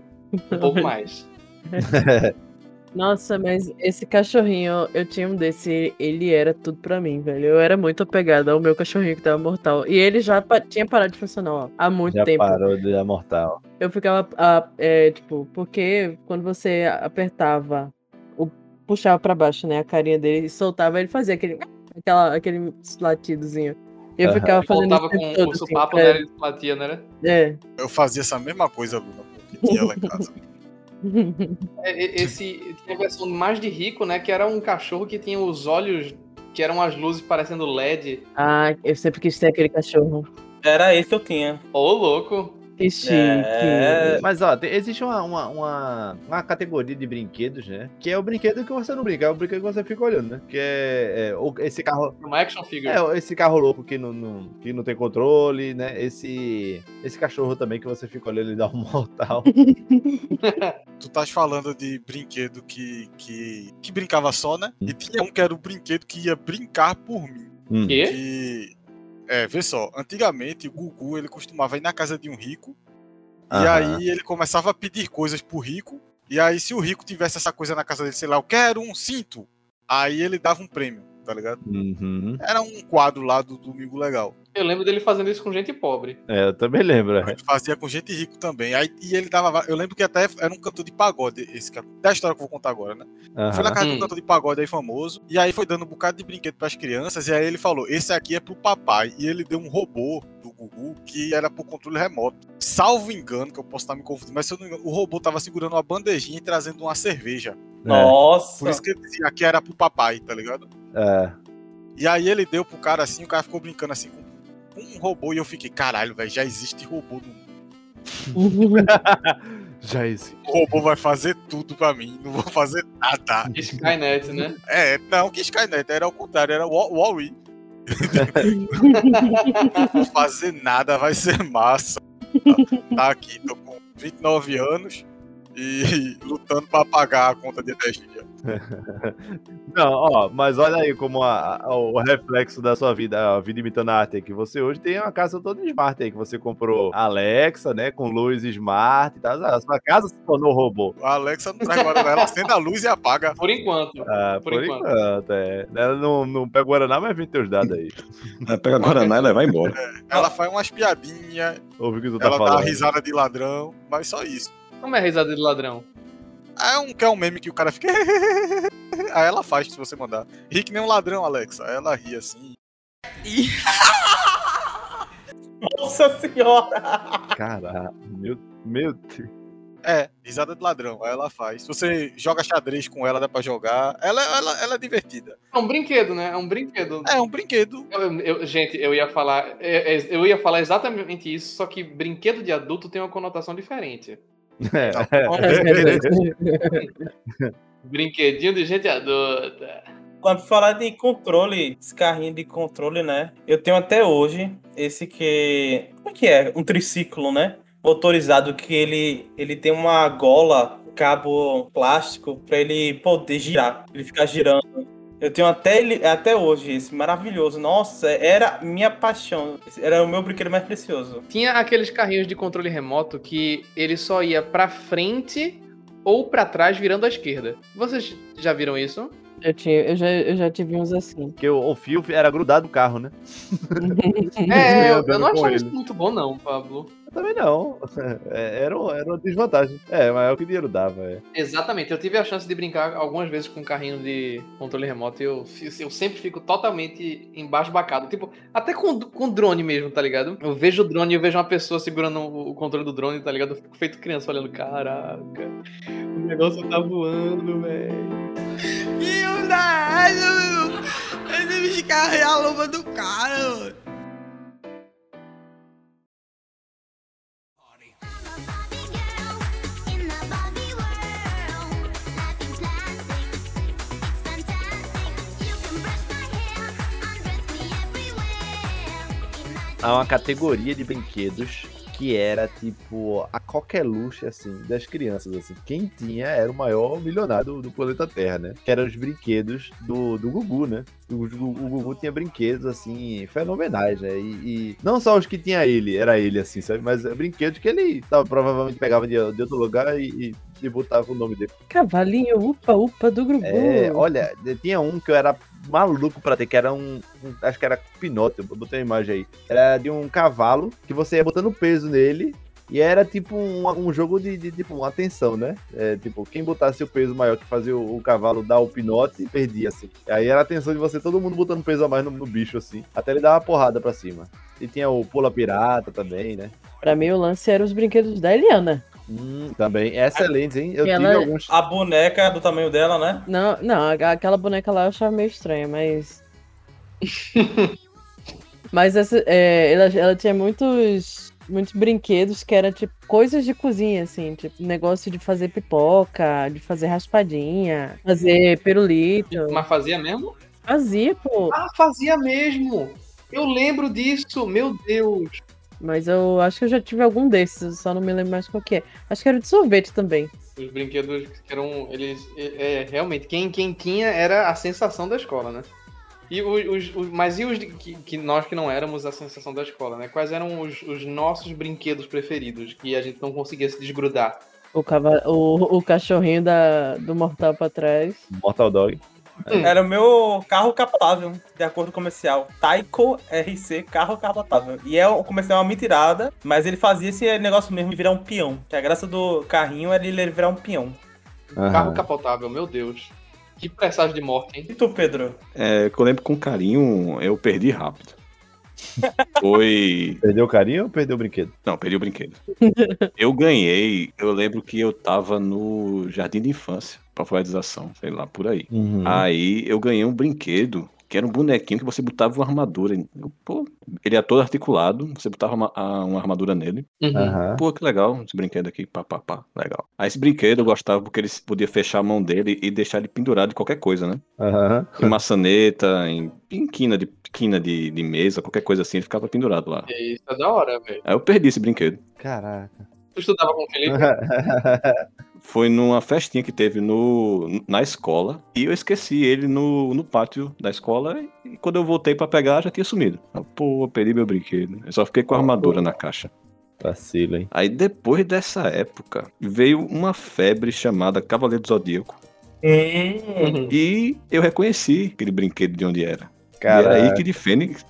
Um pouco mais. Nossa, mas esse cachorrinho, eu tinha um desse, ele era tudo pra mim, velho. Eu era muito apegada ao meu cachorrinho que tava mortal. E ele já pa- tinha parado de funcionar, ó, há muito Já tempo. parou de dar mortal. Eu ficava, ah, é, tipo, porque quando você apertava, o, puxava pra baixo, né, a carinha dele e soltava, ele fazia aquele, aquela, aquele latidozinho. Eu Aham. ficava fazendo Voltava isso com tempo o todo, assim, é, né? Ele batia, né? é. Eu fazia essa mesma coisa, Luna, que tinha lá em casa. É, Esse tinha a versão mais de rico, né? Que era um cachorro que tinha os olhos que eram as luzes parecendo LED. Ah, eu sempre quis ter aquele cachorro. Era esse que eu tinha. Ô, louco! Que chique. É. Mas ó, tem- existe uma, uma, uma, uma categoria de brinquedos, né? Que é o brinquedo que você não brinca, é o brinquedo que você fica olhando, né? Que é, é esse carro. Uma action figure. É, esse carro louco que não, não- que não tem controle, né? Esse, esse cachorro também que você fica olhando e dá um mortal. Tu estás falando de brinquedo que, que, que brincava só, né? E tinha um que era o brinquedo que ia brincar por mim. Hum. Quê? Que. É, vê só, antigamente o Gugu ele costumava ir na casa de um rico e Aham. aí ele começava a pedir coisas pro rico. E aí, se o rico tivesse essa coisa na casa dele, sei lá, eu quero um cinto, aí ele dava um prêmio, tá ligado? Uhum. Era um quadro lá do Domingo Legal. Eu lembro dele fazendo isso com gente pobre. É, eu também lembro. é. Ele fazia com gente rico também. Aí, e ele dava. va- Eu lembro que até era um cantor de pagode, esse cara. Da história que eu vou contar agora, né? Foi na casa de Hum. um cantor de pagode aí famoso. E aí foi dando um bocado de brinquedo pras crianças. E aí ele falou: esse aqui é pro papai. E ele deu um robô do Gugu que era pro controle remoto. Salvo engano, que eu posso estar me confundindo, mas se eu não engano, o robô tava segurando uma bandejinha e trazendo uma cerveja. É, Nossa. Por isso que ele dizia que era pro papai, tá ligado? É. E aí ele deu pro cara assim, o cara ficou brincando assim com um robô. E eu fiquei: caralho, velho, já existe robô no mundo. Já existe. O robô vai fazer tudo pra mim, não vou fazer nada. Skynet, né? É, não, que Skynet, era o contrário, era o Wall-E. Não fazer nada, vai ser massa. Tá, tá aqui, tô com 29 anos e lutando pra pagar a conta de energia. Não, ó, mas olha aí como a- a- o reflexo da sua vida, a vida imitando a arte aí, que você hoje tem uma casa toda smart aí, que você comprou Alexa, né, com luz smart e tal. A sua casa se tornou robô. A Alexa não traz Guaraná, ela acende a luz e apaga. Por enquanto. Ah, por, Por enquanto, enquanto. é. Ela não, não pega o Guaraná, mas vem teus dados aí. Aí Pega Guaraná e levar embora. Ela faz umas piadinhas, Ouve o que tu tá ela dá falando. risada de ladrão, mas só isso. Como é a risada de ladrão? É um que é um meme que o cara fica. Aí ela faz se você mandar. Ri que nem um ladrão, Alexa. Aí ela ri assim. Nossa senhora! Caralho, meu, meu Deus. É, risada de ladrão. Aí ela faz. Se você joga xadrez com ela, dá pra jogar. Ela, ela, ela é divertida. É um brinquedo, né? É um brinquedo. É um brinquedo. Eu- eu- gente, eu ia falar. é- é- Eu ia falar exatamente isso, só que brinquedo de adulto tem uma conotação diferente. É, Brinquedinho de gente adulta. Quando falar de controle, esse carrinho de controle, né? Eu tenho até hoje esse que. Como é que é? Um triciclo, né? Motorizado que ele, ele tem uma gola, cabo plástico, pra ele poder girar. Ele ficar girando. Eu tenho até ele até hoje esse maravilhoso. Nossa, era minha paixão. Era o meu brinquedo mais precioso. Tinha aqueles carrinhos de controle remoto que ele só ia pra frente ou pra trás virando à esquerda. Vocês já viram isso? Eu, tinha, eu, já, eu já tive uns assim. Porque o, o fio era grudado no carro, né? É, eu, eu não achava isso muito bom, não, Pablo. Eu também não. É, era, um- era uma desvantagem. É, mas é o que dinheiro dava. É. Exatamente, eu tive a chance de brincar algumas vezes com um carrinho de controle remoto e eu, eu sempre fico totalmente embasbacado. Tipo, até com, com drone mesmo, tá ligado? Eu vejo o drone e eu vejo uma pessoa segurando o, o controle do drone, tá ligado? Eu fico feito criança olhando, caraca, o negócio tá voando, velho. E o da Esse bicho carrega a luva do cara, mano. Há uma categoria de brinquedos que era, tipo, a coqueluche, assim, das crianças, assim. Quem tinha era o maior milionário do, do planeta Terra, né? Que eram os brinquedos do, do Gugu, né? O, o, o Gugu tinha brinquedos, assim, fenomenais, né? E, e não só os que tinha ele, era ele, assim, sabe? Mas brinquedos que ele tava, provavelmente pegava de, de outro lugar e, e, e botava o nome dele. Cavalinho, upa, upa do Gugu. É, olha, tinha um que eu era maluco pra ter, que era um, um- acho que era Pinóquio, eu botei uma imagem aí. Era de um cavalo que você ia botando peso nele e era tipo um, um jogo de, de, tipo uma atenção, né? É, tipo, quem botasse o peso maior que fazia o, o cavalo dar o pinote, perdia, assim. Aí era a atenção de você, todo mundo botando peso a mais no, no bicho, assim. Até ele dar uma porrada pra cima. E tinha o Pula Pirata também, né? Pra mim, o lance era os brinquedos da Eliana. Hum, também. Excelentes, hein? Eu E tive ela- alguns. A boneca do tamanho dela, né? Não, não, a- aquela boneca lá eu achava meio estranha, mas. mas essa, é, ela, ela tinha muitos, muitos brinquedos que eram tipo coisas de cozinha, assim, tipo negócio de fazer pipoca, de fazer raspadinha, fazer pirulito. Mas fazia mesmo? Fazia, pô. Ah, fazia mesmo! Eu lembro disso, meu Deus! Mas eu acho que eu já tive algum desses, eu só não me lembro mais qual que é. Acho que era de sorvete também. Os brinquedos que eram. Eles. É, é, realmente, quem, quem tinha era a sensação da escola, né? E os, os- os- mas e os de- que, que nós que não éramos a sensação da escola, né? Quais eram os, os nossos brinquedos preferidos que a gente não conseguia se desgrudar? O, cava... o, o cachorrinho da, do Mortal pra trás. Mortal Dog. Era o meu carro capotável, de acordo com o comercial. Taiko RC, carro capotável. E é, o comercial é uma mentirada, mas ele fazia esse negócio mesmo de virar um peão. Que a graça do carrinho era ele virar um peão. Carro capotável, meu Deus. Que presságio de morte, hein? E tu, Pedro? É, que eu lembro com carinho, eu perdi rápido. Foi. Perdeu o carinho ou perdeu o brinquedo? Não, perdi o brinquedo. Eu ganhei, eu lembro que eu tava no jardim de infância, alfabetização, sei lá, por aí. Uhum. Aí eu ganhei um brinquedo que era um bonequinho que você botava uma armadura. Eu, pô, ele é todo articulado, você botava uma, a- uma armadura nele. Uhum. Pô, que legal esse brinquedo aqui, pá, pá, pá, legal. Aí esse brinquedo eu gostava porque ele podia fechar a mão dele e deixar ele pendurado em qualquer coisa, né? Aham. Em maçaneta, em, em quina, de, quina de, de mesa, qualquer coisa assim, ele ficava pendurado lá. E Isso é da hora, velho. Aí eu perdi esse brinquedo. Caraca. Tu estudava com o Felipe? Foi numa festinha que teve no, na escola e eu esqueci ele no, no pátio da escola e quando eu voltei pra pegar já tinha sumido. Ah, Pô, perdi meu brinquedo. Eu só fiquei com a armadura na caixa. Vacilo, hein? Aí depois dessa época veio uma febre chamada Cavaleiro do Zodíaco Hum. e eu reconheci aquele brinquedo de onde era. E Caraca. era Ike de Fênix.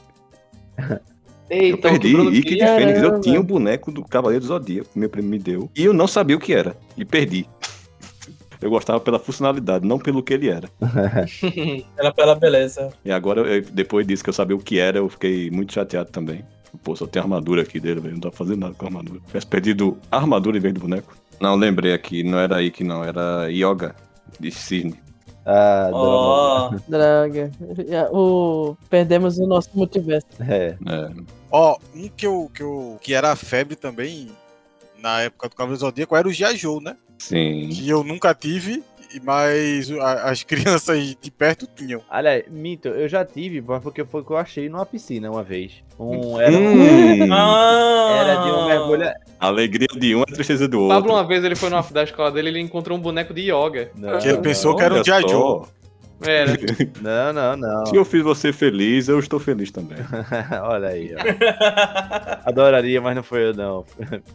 Eu perdi Ike de. Fênix. Eu tinha o boneco do Cavaleiro do Zodíaco que meu primo me deu e eu não sabia o que era e perdi. Eu gostava pela funcionalidade, não pelo que ele era. Era pela beleza. E agora, eu- depois disso que eu sabia o que era, eu fiquei muito chateado também. Pô, só tem armadura aqui dele, velho. Não dá pra fazer nada com a armadura. Tivesse perdido armadura em vez do boneco. Não, lembrei aqui, não era Ike, não. Era Yoga de Cisne. Ah, droga. Ó, Draga. O... Perdemos o nosso multiverso. É. É, Ó, um que eu, que eu que era febre também na época do Cavaleiro Zodíaco era o G.I. Joe, né? sim. Que eu nunca tive, mas a- as crianças de perto tinham. Aliás, Mito, eu já tive, mas porque foi o que eu achei numa piscina uma vez. Um, era, Hum, Ah, era de um mergulha. a alegria de um é a tristeza do outro. Pablo, uma vez ele foi numa da escola dele ele encontrou um boneco de yoga. Não, Que ele pensou não, que era um Olha Joe. Era. Não, não, não. Se eu fiz você feliz, eu estou feliz também. Olha aí, ó. Adoraria, mas não foi eu, não,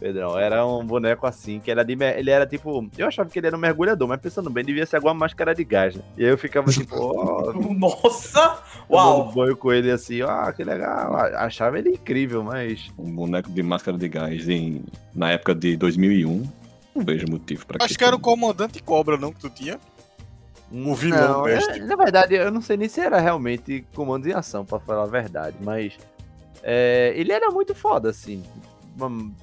Pedrão. Era um boneco assim, que era de. mer- Ele era tipo. Eu achava que ele era um mergulhador, mas pensando bem, devia ser alguma máscara de gás, né? E aí eu ficava tipo, ó. Nossa! Uau! banho com ele assim, ó, que legal. Achava ele incrível, mas. Um boneco de máscara de gás em, na época de 2001. Não vejo motivo pra Acho que era o comandante Cobra, não, que tu tinha. O vilão Não, mestre. é- na verdade, eu não sei nem se era realmente comando em ação, pra falar a verdade, mas é, ele era muito foda, assim.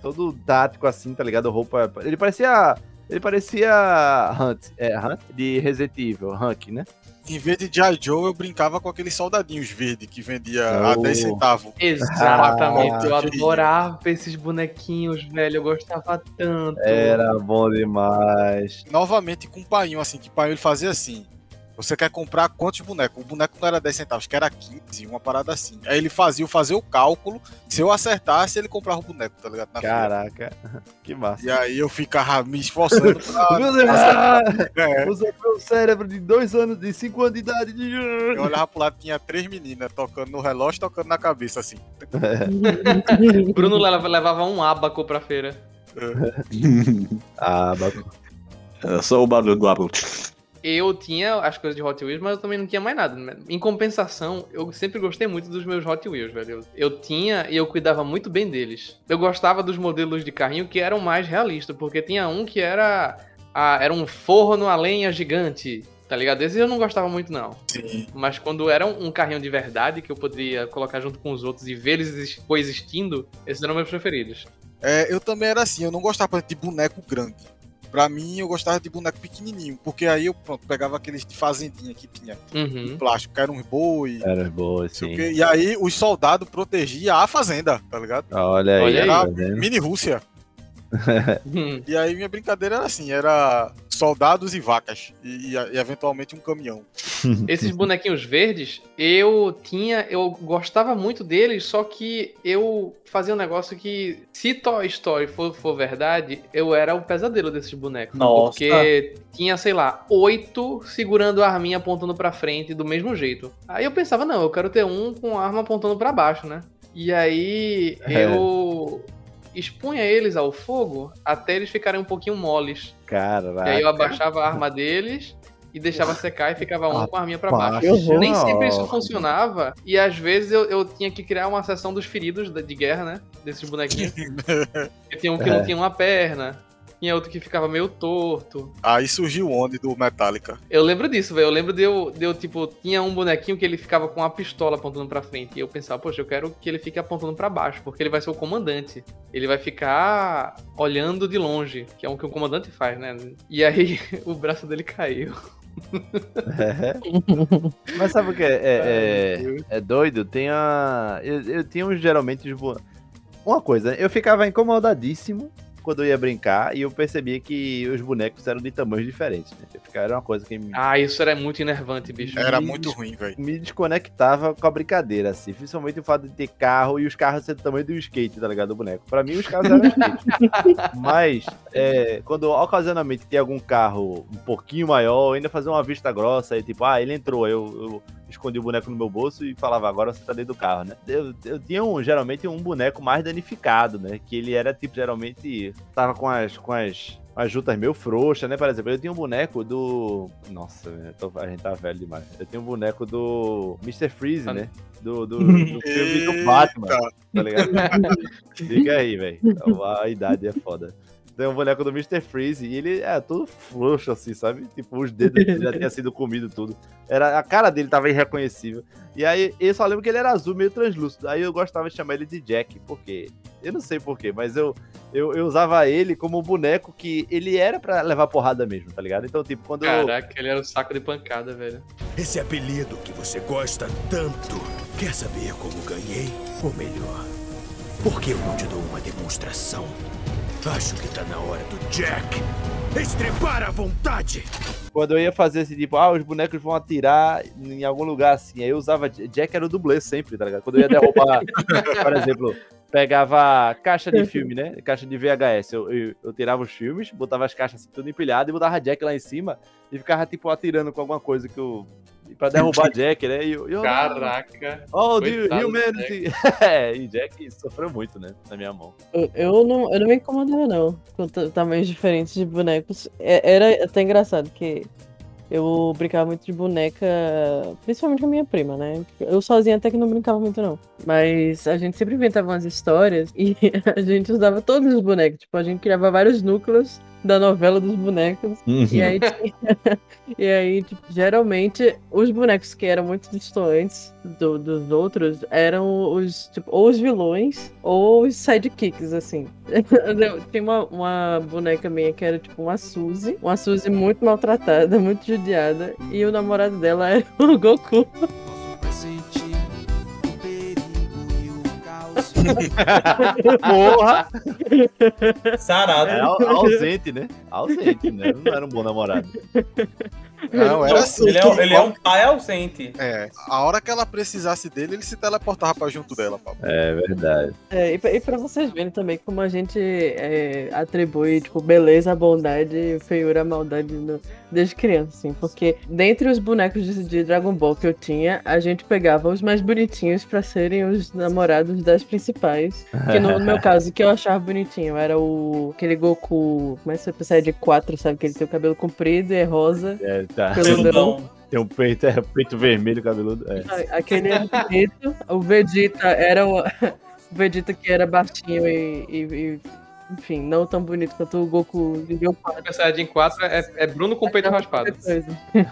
Todo tático, assim, tá ligado? Roupa. Ele parecia. Ele parecia Hunt, é, Hunt de Resident Evil, Hank, né? Em vez de G.I. Joe, eu brincava com aqueles soldadinhos verdes que vendia a Oh. 10 centavos. Exatamente. eu Ah, adorava esses bonequinhos, velho. Eu gostava tanto. Era bom demais. Novamente com o painho, assim, que o painho ele fazia assim. Você quer comprar quantos bonecos? O boneco não era 10 centavos, que era 15, uma parada assim. Aí ele fazia fazer o cálculo. Se eu acertasse, ele comprava o boneco, tá ligado? Na fila. Caraca, que massa. E aí eu ficava me esforçando pra. Meu Deus, ah, É, Usa meu cérebro de dois anos, de cinco anos de idade. De... eu olhava pro lado, tinha três meninas tocando no relógio, tocando na cabeça, assim. Bruno leva- levava um abaco pra feira. ah, bacana. É só o barulho do abo. Eu tinha as coisas de Hot Wheels, mas eu também não tinha mais nada. né? Em compensação, eu sempre gostei muito dos meus Hot Wheels, velho. Eu, eu tinha e eu cuidava muito bem deles. Eu gostava dos modelos de carrinho que eram mais realistas, porque tinha um que era, ah, era um forno a lenha gigante, tá ligado? Esse eu não gostava muito, não. Sim. Mas quando era um, um carrinho de verdade, que eu poderia colocar junto com os outros e ver eles exis- coexistindo, esses eram meus preferidos. É, eu também era assim, eu não gostava de boneco grande. Pra mim, eu gostava de boneco pequenininho, porque aí eu pronto, pegava aqueles de fazendinha que tinha, Uhum. de plástico, que era um boi, Era boa, não sei o sim. e aí os soldados protegiam a fazenda, tá ligado? Olha aí, Olha aí. tá vendo? Mini Rússia. E aí minha brincadeira era assim, era soldados e vacas, e, e- e eventualmente um caminhão. Esses bonequinhos verdes, eu tinha, eu gostava muito deles, só que eu fazia um negócio que, se Toy Story for, for verdade, eu era o pesadelo desses bonecos. Nossa. Porque tinha, sei lá, oito segurando a arminha apontando pra frente do mesmo jeito. Aí eu pensava, não, eu quero ter um com a arma apontando pra baixo, né? E aí É. eu expunha eles ao fogo até eles ficarem um pouquinho moles. Caraca. E aí eu abaixava a arma deles e deixava secar e ficava um com a arminha pra Rapaz, baixo. horror. Nem sempre isso funcionava. E às vezes eu, eu tinha que criar uma seção dos feridos de guerra, né? Desses bonequinhos. Porque tinha um que É. não tinha uma perna. Tinha outro que ficava meio torto. Aí surgiu o Onde do Metallica. Eu lembro disso, velho. Eu lembro de eu, de eu, tipo, tinha um bonequinho que ele ficava com a pistola apontando pra frente. E eu pensava, poxa, eu quero que ele fique apontando pra baixo, porque ele vai ser o comandante. Ele vai ficar olhando de longe, que é o que o comandante faz, né? E aí o braço dele caiu. É. Mas sabe o que é, é, é- é doido? Tem a. Eu, eu tinha geralmente bo- Uma coisa, eu ficava incomodadíssimo quando eu ia brincar e eu percebia que os bonecos eram de tamanhos diferentes. Né? Ficava- Era uma coisa que me, Ah, isso era muito enervante, bicho. Era Ih, muito ruim, velho. me desconectava com a brincadeira, assim. Principalmente o fato de ter carro e os carros ser do tamanho do skate, tá ligado? Do boneco. Pra mim, os carros eram skate. Mas, é, quando ocasionalmente tem algum carro um pouquinho maior, eu ainda fazia uma vista grossa e tipo, ah, ele entrou. Aí eu, eu escondi o boneco no meu bolso e falava, agora você tá dentro do carro, né? Eu, eu tinha um, geralmente um boneco mais danificado, né? Que ele era tipo, geralmente, tava com as. Com as as juntas meio frouxas, né? Por exemplo, eu tinha um boneco do. Nossa, tô- a gente tá velho demais. Eu tenho um boneco do Mr. Freeze, Ah, né? Do, do, do filme do Batman, tá ligado? Diga aí, velho. A idade é foda. Tem um boneco do Mr. Freeze e ele é todo frouxo, assim, sabe? Tipo, os dedos dele já tinham sido comido tudo. Era, a cara dele tava irreconhecível. E aí, eu só lembro que ele era azul, meio translúcido. Aí eu gostava de chamar ele de Jack, porque eu não sei porquê, mas eu, eu, eu usava ele como um boneco que ele era pra levar porrada mesmo, tá ligado? Então, tipo, quando eu. Caraca, ele era um saco de pancada, velho. Esse apelido que você gosta tanto. Quer saber como ganhei? Ou melhor, por que eu não te dou uma demonstração? Acho que tá na hora do Jack estrepar à vontade. Quando eu ia fazer esse tipo, ah, os bonecos vão atirar em algum lugar assim. Aí eu usava. Jack era o dublê sempre, tá ligado? Quando eu ia derrubar, por exemplo, pegava caixa de filme, né? Caixa de VHS. Eu, eu, eu tirava os filmes, botava as caixas assim, tudo empilhado e botava Jack lá em cima e ficava, tipo, atirando com alguma coisa que eu. Pra derrubar Jack, né? E eu. e Caraca. Oh, the Humanity! é, e Jack sofreu muito, né? Na minha mão. Eu, eu não, eu não me incomodava, não, com ta- tamanhos diferentes de bonecos. É- Era até engraçado, que eu brincava muito de boneca, principalmente com a minha prima, né? Eu sozinha até que não brincava muito, não. Mas a gente sempre inventava umas histórias e a gente usava todos os bonecos. Tipo, a gente criava vários núcleos da novela dos bonecos. E aí, tinha- e aí tipo, geralmente, os bonecos que eram muito distantes do- dos outros eram os, tipo, ou os vilões ou os sidekicks, assim. Tinha uma, uma boneca minha que era tipo uma Suzy, uma Suzy muito maltratada, muito judiada, e o namorado dela era o Goku. Porra! Sarado. É au- ausente, né? Ausente, né? Não era um bom namorado. Não, era assim. Ele é, ele é um pai ausente. É, a hora que ela precisasse dele, ele se teleportava pra junto dela, Pablo. É verdade. É, e, pra, e pra vocês verem também como a gente é, atribui, tipo, beleza, bondade, feiura, maldade no- desde criança, assim. Porque dentre os bonecos de, de Dragon Ball que eu tinha, a gente pegava os mais bonitinhos pra serem os namorados das principais. Que no, no meu caso, o que eu achava bonitinho era o aquele Goku, como é que você de 4, sabe? Que ele tem o cabelo comprido e é rosa. É, tá. Peludão. Tem um peito, é, peito vermelho, cabeludo. É. Aquele era bonito. O Vegeta era o, o Vegeta que era baixinho e, e- e, enfim, não tão bonito quanto o Goku de Rio 4. Super Saiyajin 4 é, é Bruno com peito raspado. Coisa.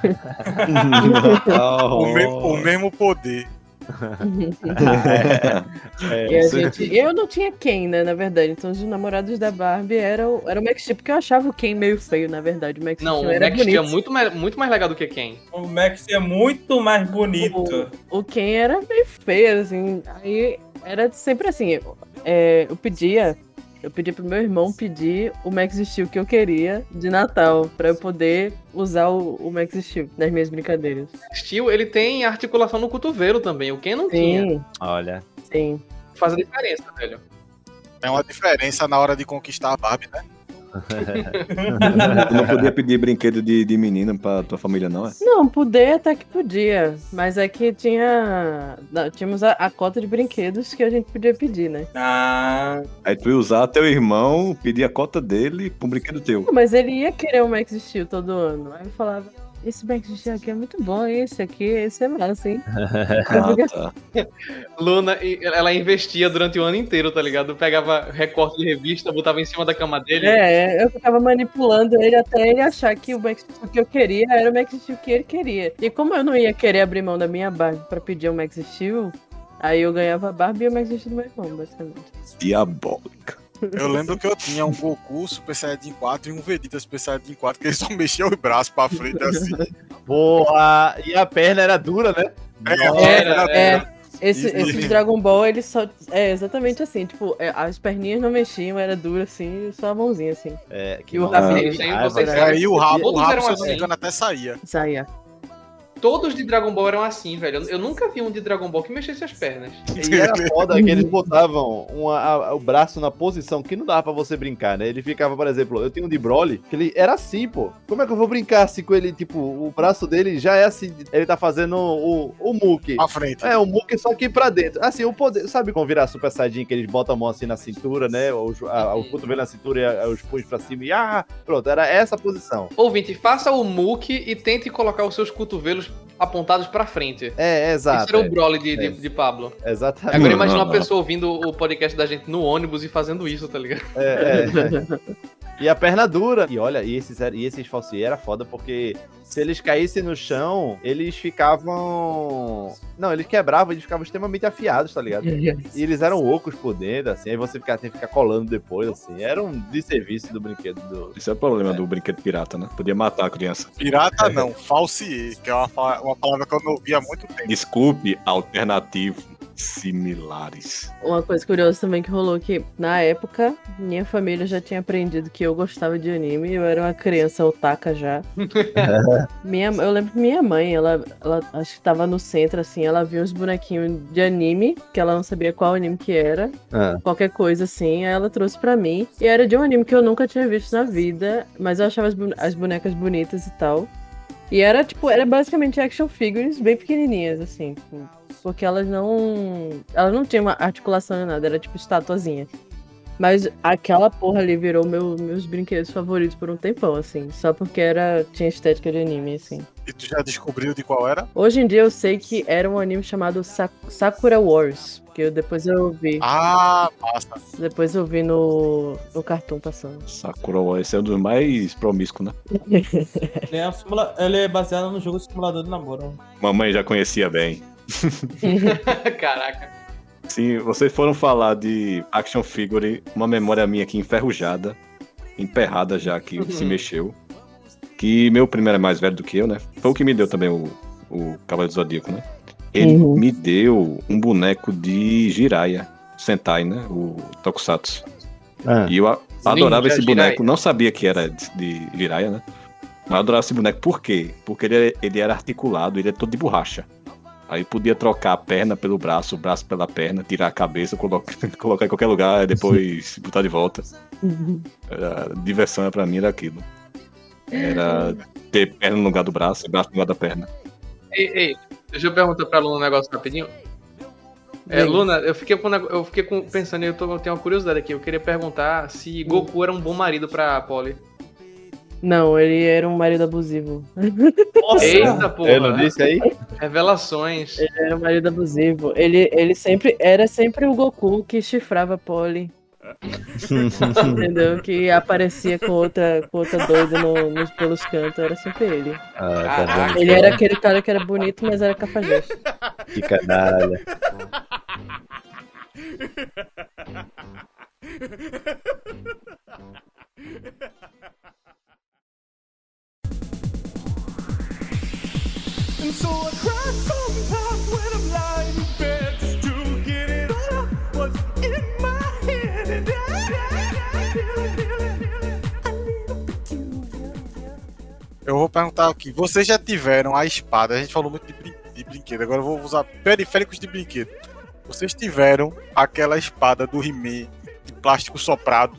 O, me- o mesmo poder. É, E a você- gente, eu não tinha Ken, né, na verdade. Então os namorados da Barbie eram era o Max Steel, porque eu achava o Ken meio feio, na verdade. O Max Não, Steel o era Max Steel é muito mais, muito mais legal do que quem? O Max é muito mais bonito. O Ken era meio feio, assim. Aí era sempre assim. é, eu pedia. Eu pedi pro meu irmão pedir o Max Steel que eu queria de Natal, pra eu poder usar o, o Max Steel nas minhas brincadeiras. Steel, ele tem articulação no cotovelo também. O Ken não tinha. Sim, Olha. sim. Faz a diferença, velho. É uma diferença na hora de conquistar a Barbie, né? Tu não podia pedir brinquedo de, de menina pra tua família, não, é? Não, poder até que podia. Mas é que tinha. não, Tínhamos a, a cota de brinquedos que a gente podia pedir, né? Ah, Aí tu ia usar teu irmão, pedir a cota dele pra um brinquedo teu. Mas ele ia querer o Max Steel todo ano. Aí eu falava. Esse Max Steel aqui é muito bom, esse aqui, esse é massa, hein? Ah, tá. Luna, ela investia durante o ano inteiro, tá ligado? Pegava recorte de revista, botava em cima da cama dele. É, eu ficava manipulando ele até ele achar que o Max Steel que eu queria era o Max Steel que ele queria. E como eu não ia querer abrir mão da minha Barbie pra pedir o Max Steel, aí eu ganhava a Barbie e o Max Steel do meu irmão, basicamente. Diabólica. Eu lembro que eu tinha um Goku Super Saiyajin 4 e um Vegeta Super Saiyajin 4, que ele só mexia os braços pra frente assim. Porra! E a perna era dura, né? Era, É, era. esse, esse Dragon Ball, ele só. É exatamente assim, tipo, é, as perninhas não mexiam, era duro assim, só a mãozinha assim. É, que E o aí Ah, E o rabo, o rabo se eu não me assim. engano, até saía. Saia. Todos de Dragon Ball eram assim, velho. Eu- Eu nunca vi um de Dragon Ball que mexesse as pernas. E era foda que eles botavam uma- a- o braço na posição que não dava pra você brincar, né? Ele ficava, por exemplo, eu tenho um de Broly, que ele era assim, pô. Como é que eu vou brincar assim com ele? Tipo, o braço dele já é assim. Ele tá fazendo o, o Muki. Pra frente. É, o Muki só que pra dentro. Assim, o poder. Sabe como virar Super Saiyajin que eles botam a mão assim na cintura, né? O, a, o cotovelo na cintura e a- os punhos pra cima e ah, pronto, era essa a posição. Ouvinte, faça o Muki e tente colocar os seus cotovelos apontados pra frente. É, é Esse exato. era é, o Broly de, de, É. de Pablo. exatamente. Agora imagina uma pessoa ouvindo o podcast da gente no ônibus e fazendo isso, tá ligado? É, é. E a perna dura. E olha, e esses, e esses falsier era foda porque se eles caíssem no chão, eles ficavam. Não, eles quebravam, eles ficavam extremamente afiados, tá ligado? E eles eram ocos por dentro, assim, aí você ficava, tem que ficar colando depois, assim. Era um desserviço do brinquedo do. Esse é o problema do brinquedo pirata, né? Podia matar a criança. Pirata não, falsier, que é uma, uma palavra que eu não ouvi há muito tempo. Desculpe, alternativo. Similares. Uma coisa curiosa também que rolou que, na época, minha família já tinha aprendido que eu gostava de anime, eu era uma criança otaka já. minha, eu lembro que minha mãe, ela, ela acho que tava no centro, assim, ela viu uns bonequinhos de anime, que ela não sabia qual anime que era, Ah. qualquer coisa assim, aí ela trouxe pra mim, e era de um anime que eu nunca tinha visto na vida, mas eu achava as, as bonecas bonitas e tal. E era, tipo, era basicamente action figures bem pequenininhas, assim, tipo, porque elas não. Elas não tinham uma articulação nem nada, era tipo estatuazinha. Mas aquela porra ali virou meu, meus brinquedos favoritos por um tempão, assim. Só porque era, tinha estética de anime, assim. E tu já descobriu de qual era? Hoje em dia eu sei que era um anime chamado Sa- Sakura Wars. Que eu, depois eu vi. Ah, massa. Depois eu vi no, no cartoon passando. Sakura War, esse é um dos mais promíscuos, né? ele é, um simula- ele é baseado no jogo simulador de namoro. Mamãe já conhecia bem. Caraca. Sim, vocês foram falar de action figure, uma memória minha aqui enferrujada, emperrada já que Uhum. se mexeu. Que meu primeiro é mais velho do que eu, né? Foi o que me deu também o, o Cavaleiro do Zodíaco, né? Ele Uhum. me deu um boneco de Jiraiya, Sentai, né? O Tokusatsu. Ah. E eu a- adorava Ninja esse Jiraiya. boneco, não sabia que era de, de Jiraiya, né? Mas eu adorava esse boneco. Por quê? Porque ele, ele era articulado, ele é todo de borracha. Aí podia trocar a perna pelo braço, o braço pela perna, tirar a cabeça, colocar, colocar em qualquer lugar e depois botar de volta. Era, a diversão pra mim era aquilo. Era ter perna no lugar do braço e braço no lugar da perna. Ei, ei, deixa eu perguntar pra Luna um negócio rapidinho. É. Luna, eu fiquei, com, eu fiquei com- pensando, eu, tô, eu tenho uma curiosidade aqui. Eu queria perguntar se Goku era um bom marido pra Polly. Não, ele era um marido abusivo. Eita, porra. Eu não disse aí? Revelações. Ele era um marido abusivo. Ele, ele sempre era sempre o Goku que chifrava a Polly. Entendeu? Que aparecia com outra, com outra doida no, nos, pelos cantos. Era sempre ele. Ah, tá? Ele era aquele cara que era bonito, mas era cafajeste. Que canalha. Eu vou perguntar aqui. Vocês já tiveram a espada? A gente falou muito de, brin- de brinquedo. Agora eu vou usar periféricos de brinquedo. Vocês tiveram aquela espada do He-Man de plástico soprado?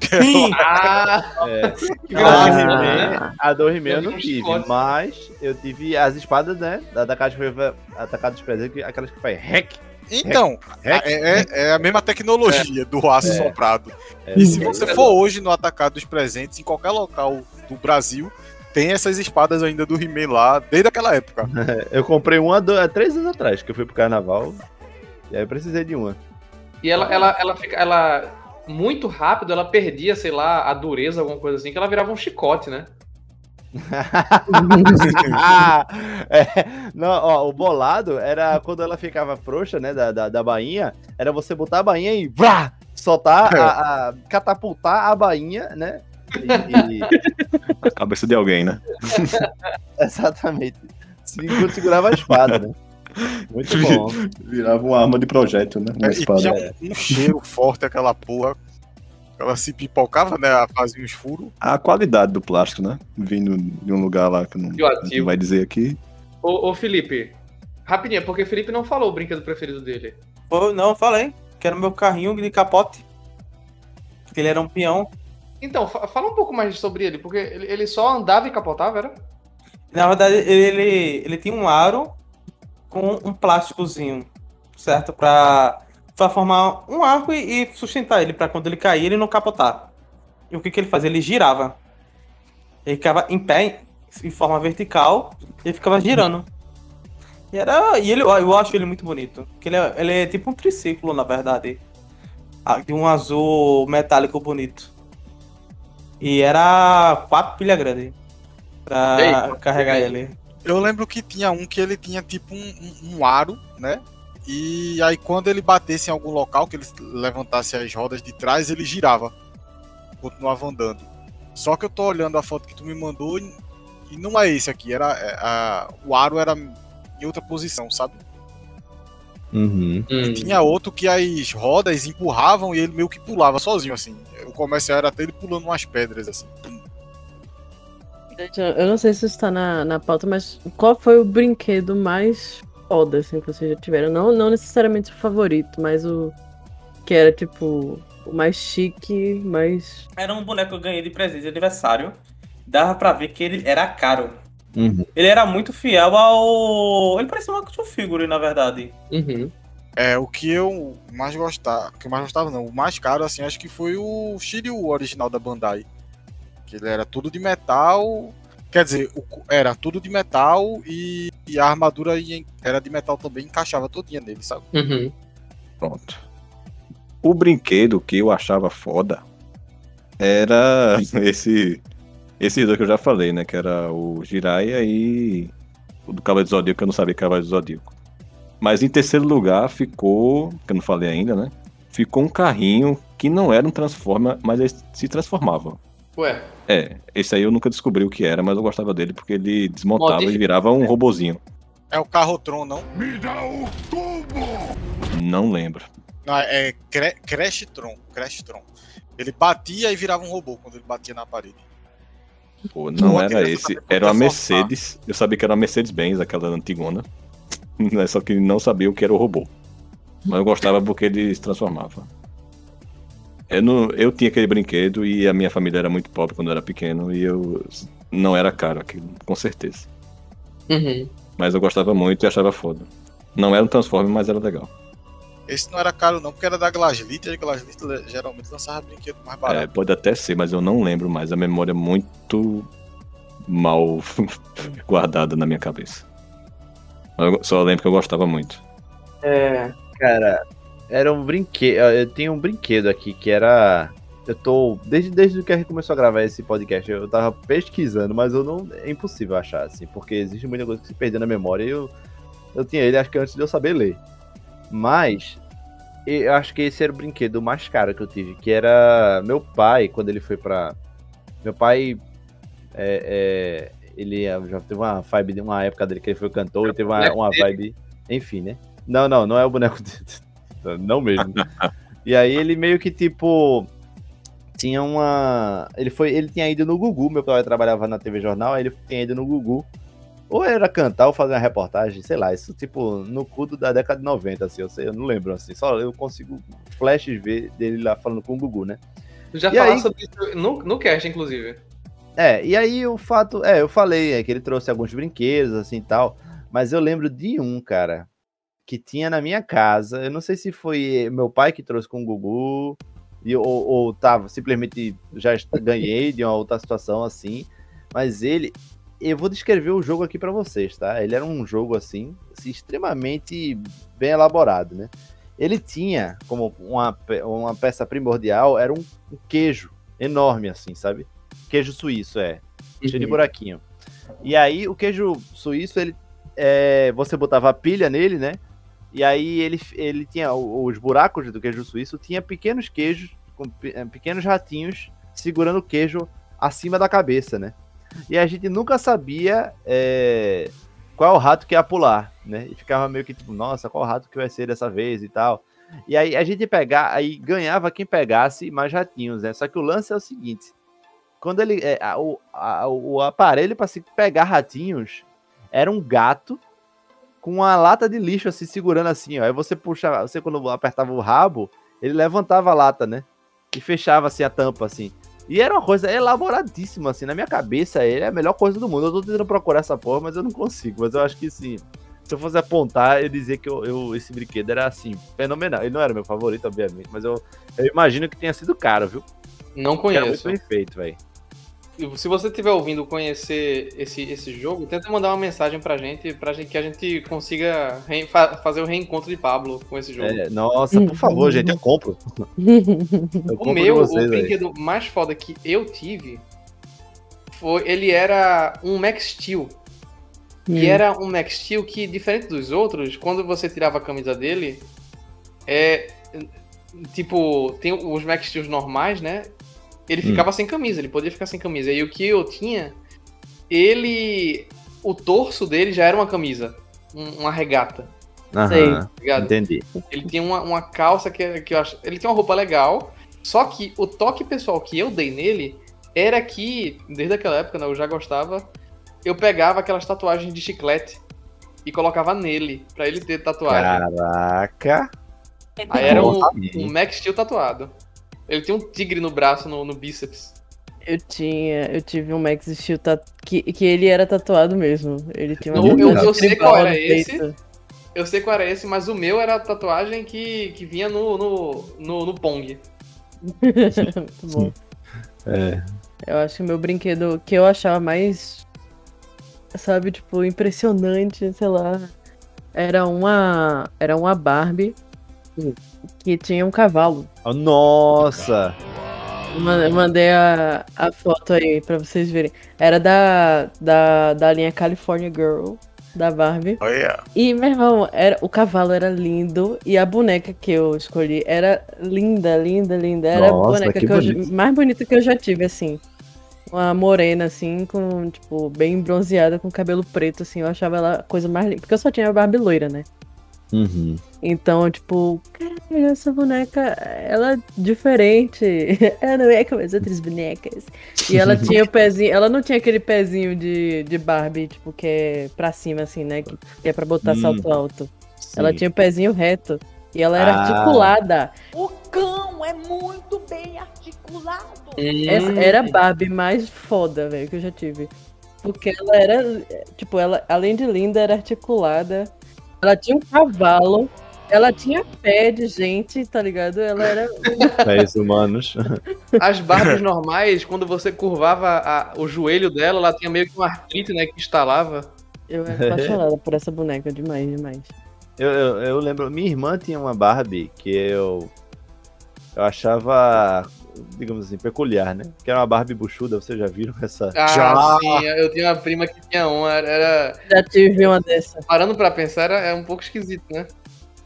Sim. Ah, É. que A do graça, He-Man, a do He-Man eu não tive, mas eu tive as espadas, né? Da, da Caixa Foi atacado dos presentes, que- aquelas que faz hack. Então, hack. é, é- é a mesma tecnologia do aço É. soprado. É, E se é, você for hoje no atacado dos presentes, em qualquer local do Brasil, tem essas espadas ainda do He-Man lá, desde aquela época. Eu comprei uma do- há três anos atrás, que eu fui pro carnaval. E aí eu precisei de uma. E ela, ela, ela fica. Ela. Muito rápido, ela perdia, sei lá, a dureza, alguma coisa assim, que ela virava um chicote, né? Ah, é, não, ó, o bolado era quando ela ficava frouxa, né, da, da, da bainha, era você botar a bainha e vrá, soltar, a, a- catapultar a bainha, né? E- e- A cabeça de alguém, né? exatamente. Enquanto segurava a espada, né? Muito bom. Virava uma arma de projétil, né? Uma É, e espada. tinha um, cheiro forte aquela porra. Ela se pipocava, né? Fazia uns furos. A qualidade do plástico, né? Vindo de um lugar lá que não, vai dizer aqui. Ô, ô Felipe, rapidinho, porque o Felipe não falou o brinquedo preferido dele. Pô, não, falei. Que era o meu carrinho de capote. Que ele era um peão. Então, fa- fala um pouco mais sobre ele, porque ele, ele só andava e capotava, era? Na verdade, ele, ele tinha um aro com um plásticozinho, certo? Pra, pra formar um arco e, e sustentar ele, pra quando ele cair, ele não capotar. E o que, que ele fazia? Ele girava. Ele ficava em pé, em, forma vertical, e ficava girando. E, era, e ele, eu acho ele muito bonito. Que ele, é, ele é tipo um triciclo, na verdade. Ah, De um azul metálico bonito. E era quatro pilhas grandes pra Ei, carregar ele. Eu lembro que tinha um que ele tinha tipo um, um- um aro, né? E aí quando ele batesse em algum local, que ele levantasse as rodas de trás, ele girava. Continuava andando. Só que eu tô olhando a foto que tu me mandou e, e não é esse aqui. Era, é, a- o aro era em outra posição, sabe? Uhum. E tinha outro que as rodas empurravam e ele meio que pulava sozinho, assim. O comercial era até ele pulando umas pedras, assim. Gente, eu não sei se isso tá na, na pauta, mas qual foi o brinquedo mais foda, assim, que vocês já tiveram? Não, não necessariamente o favorito, mas o que era, tipo, o mais chique, mais... Era um boneco que eu ganhei de presente de aniversário. Dava pra ver que ele era caro. Uhum. Ele era muito fiel ao. Ele parecia uma action figure, na verdade. Uhum. É, o que eu mais gostava, que eu mais gostava não, o mais caro assim, acho que foi o Shiryu original da Bandai. Que ele era tudo de metal, quer dizer, era tudo de metal e, e a armadura ia- era de metal também, encaixava todinha nele, sabe? Uhum. Pronto. O brinquedo que eu achava foda era esse. Esses dois que eu já falei, né? Que era o Jiraiya e o do Cavaleiro do Zodíaco, que eu não sabia que era o Cavaleiro do Zodíaco. Mas em terceiro lugar ficou, que eu não falei ainda, né? Ficou um carrinho que não era um Transformer, mas ele se transformava. Ué, É, esse aí eu nunca descobri o que era, mas eu gostava dele porque ele desmontava Modific- e virava um robozinho. É o Carrotron, não? Não lembro. Não, é Cre Crashtron, Crashtron. Ele batia e virava um robô quando ele batia na parede. Pô, não Uma era esse. Era uma Mercedes. Eu sabia que era uma Mercedes-Benz, aquela antigona. Só que não sabia o que era o robô. Mas eu gostava porque ele se transformava. Eu, não, eu tinha aquele brinquedo e a minha família era muito pobre quando eu era pequeno e eu não era caro aquilo, com certeza. Uhum. Mas eu gostava muito e achava foda. Não era um Transformer, mas era legal. Esse não era caro não, porque era da Glaslit, e a Glaslit geralmente lançava brinquedo mais É, barato. pode até ser, mas eu não lembro mais. A memória é muito mal guardada na minha cabeça. Eu só lembro que eu gostava muito. É. Cara, era um brinquedo. Eu tinha um brinquedo aqui que era. Eu tô. Desde, desde que a gente começou a gravar esse podcast, eu tava pesquisando, mas eu não. É impossível achar, assim, porque existe muita coisa que se perdeu na memória e eu, eu tinha ele, acho que antes de eu saber ler. Mas. Eu acho que esse era o brinquedo mais caro que eu tive, que era meu pai, quando ele foi pra. Meu pai. É, é, ele já teve uma vibe, uma época dele que ele foi cantor e teve uma, uma vibe. Enfim, né? Não, não, não é o boneco dele. Não mesmo. e aí ele meio que tipo tinha uma, ele foi, ele tinha ido no Gugu, meu pai trabalhava na TV Jornal, aí ele tinha ido no Gugu. Ou era cantar ou fazer uma reportagem, sei lá, isso tipo no cudo da década de 90 assim, eu sei, eu não lembro assim, só eu consigo flashes ver dele lá falando com o Gugu, né? Já E falar aí? sobre isso no, no cast, inclusive. É, e aí o fato, é, eu falei é, que ele trouxe alguns brinquedos, assim e tal, mas eu lembro de um, cara, que tinha na minha casa, eu não sei se foi meu pai que trouxe com o Gugu, e, ou, ou tava, simplesmente já ganhei de uma outra situação assim, mas ele, eu vou descrever o jogo aqui pra vocês, tá? Ele era um jogo assim, assim, extremamente bem elaborado, né? Ele tinha como uma, uma peça primordial, era um, um queijo enorme assim, sabe? Queijo suíço, é. Cheio de Uhum. buraquinho. E aí, o queijo suíço, ele. é, você botava a pilha nele, né? E aí ele, ele tinha os buracos do queijo suíço, tinha pequenos queijos, com eh, pequenos ratinhos segurando o queijo acima da cabeça, né? E a gente nunca sabia é, qual o rato que ia pular, né? E ficava meio que tipo, nossa, qual rato que vai ser dessa vez e tal. E aí a gente pegar, aí ganhava quem pegasse mais ratinhos, né? Só que o lance é o seguinte: quando ele. é, a- o, a- o aparelho para se pegar ratinhos era um gato com uma lata de lixo assim, segurando assim, ó. Aí você puxa, você quando apertava o rabo, ele levantava a lata, né? E fechava assim a tampa, assim. E era uma coisa elaboradíssima, assim, na minha cabeça, ele é a melhor coisa do mundo. Eu tô tentando procurar essa porra, mas eu não consigo. Mas eu acho que sim. Se eu fosse apontar, eu dizer que eu, eu- esse brinquedo era assim, fenomenal. Ele não era meu favorito, obviamente, mas eu, eu imagino que tenha sido caro, viu? Não Porque Era muito conheço. bem feito, velho. Se você estiver ouvindo conhecer esse, esse jogo, tenta mandar uma mensagem pra gente, pra gente que a gente consiga fa- fazer o reencontro de Pablo com esse jogo. É, nossa, por favor, gente, eu compro. Eu O compro meu, vocês, o brinquedo mais foda que eu tive foi. Ele era um Max Steel. E era um Max Steel que, diferente dos outros, quando você tirava a camisa dele, é. Tipo, tem os Max Steels normais, né? Ele Hum. ficava sem camisa, ele podia ficar sem camisa. E o que eu tinha, ele. O torso dele já era uma camisa, um- uma regata. Aham, tá ligado? entendi. Ele tinha uma, uma calça que, que eu acho. Ele tinha uma roupa legal. Só que o toque pessoal que eu dei nele era que, desde aquela época, né, eu já gostava. Eu pegava aquelas tatuagens de chiclete e colocava nele, pra ele ter tatuagem. Caraca. Aí era um, um Max Steel tatuado. Ele tinha um tigre no braço, no, no bíceps. Eu tinha, eu tive um Max Steel tat- que, que ele era tatuado mesmo. Ele tinha uma Eu, eu, tatuagem eu sei qual era esse. peito. Eu sei qual era esse, mas o meu era a tatuagem que, que vinha no, no, no, no Pong. Muito bom. É. Eu acho que o meu brinquedo que eu achava mais, sabe, tipo, impressionante, sei lá, era uma, era uma Barbie que tinha um cavalo. Oh, Nossa! Eu ma- eu mandei a, a foto aí pra vocês verem. Era da, da, da linha California Girl, da Barbie. Olha. E, meu irmão, era, o cavalo era lindo e a boneca que eu escolhi era linda, linda, linda. Era a Nossa, boneca que que eu mais bonita que eu já tive, assim. Uma morena, assim, com, tipo, bem bronzeada, com cabelo preto, assim. Eu achava ela a coisa mais linda. Porque eu só tinha a Barbie loira, né? Uhum. Então, tipo, caralho, essa boneca, ela é diferente. Ela não é como as outras bonecas. E ela tinha o pezinho, ela não tinha aquele pezinho de, de Barbie, tipo, que é pra cima, assim, né? Que, que é pra botar Hum, salto alto. Ela sim. tinha o pezinho reto. E ela era Ah. articulada. O cão é muito bem articulado. Essa era a Barbie mais foda, velho, que eu já tive. Porque ela era, tipo, ela, além de linda, era articulada. Ela tinha um cavalo. Ela tinha pé de gente, tá ligado? Ela era. Pés humanos. As Barbies normais, quando você curvava a- o joelho dela, ela tinha meio que uma artrite, né, que instalava. Eu era apaixonada por essa boneca demais, demais. Eu, eu, eu lembro, minha irmã tinha uma Barbie que eu. Eu achava, digamos assim, peculiar, né? Que era uma Barbie buchuda, vocês já viram essa? Ah, Já. sim, eu tinha uma prima que tinha uma, era- era... Já tive uma dessa. Parando pra pensar, era, é um pouco esquisito, né?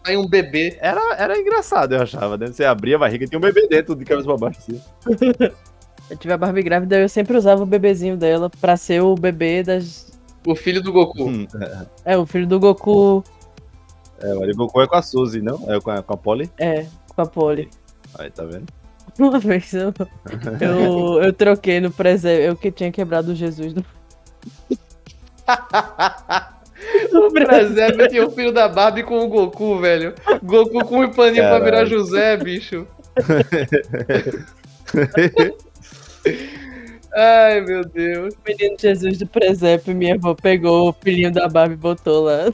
Aí um bebê. Era, era engraçado, eu achava, né? Você abria a barriga e tinha um bebê dentro de cabeça pra baixo, assim. Eu tive a Barbie grávida, eu sempre usava o bebezinho dela pra ser o bebê das. O filho do Goku. Hum, É, o filho do Goku. É, o Goku é com a Suzy, não? É com a, com a Polly? É, com a Polly. Aí, tá vendo? Uma vez eu, eu, eu troquei no presépio. Eu que tinha quebrado o Jesus do. O presépio tinha o filho da Barbie com o Goku, velho. Goku com um paninho pra virar Caralho. José, bicho. Ai, meu Deus. O menino Jesus do presépio, minha avó pegou o filhinho da Barbie e botou lá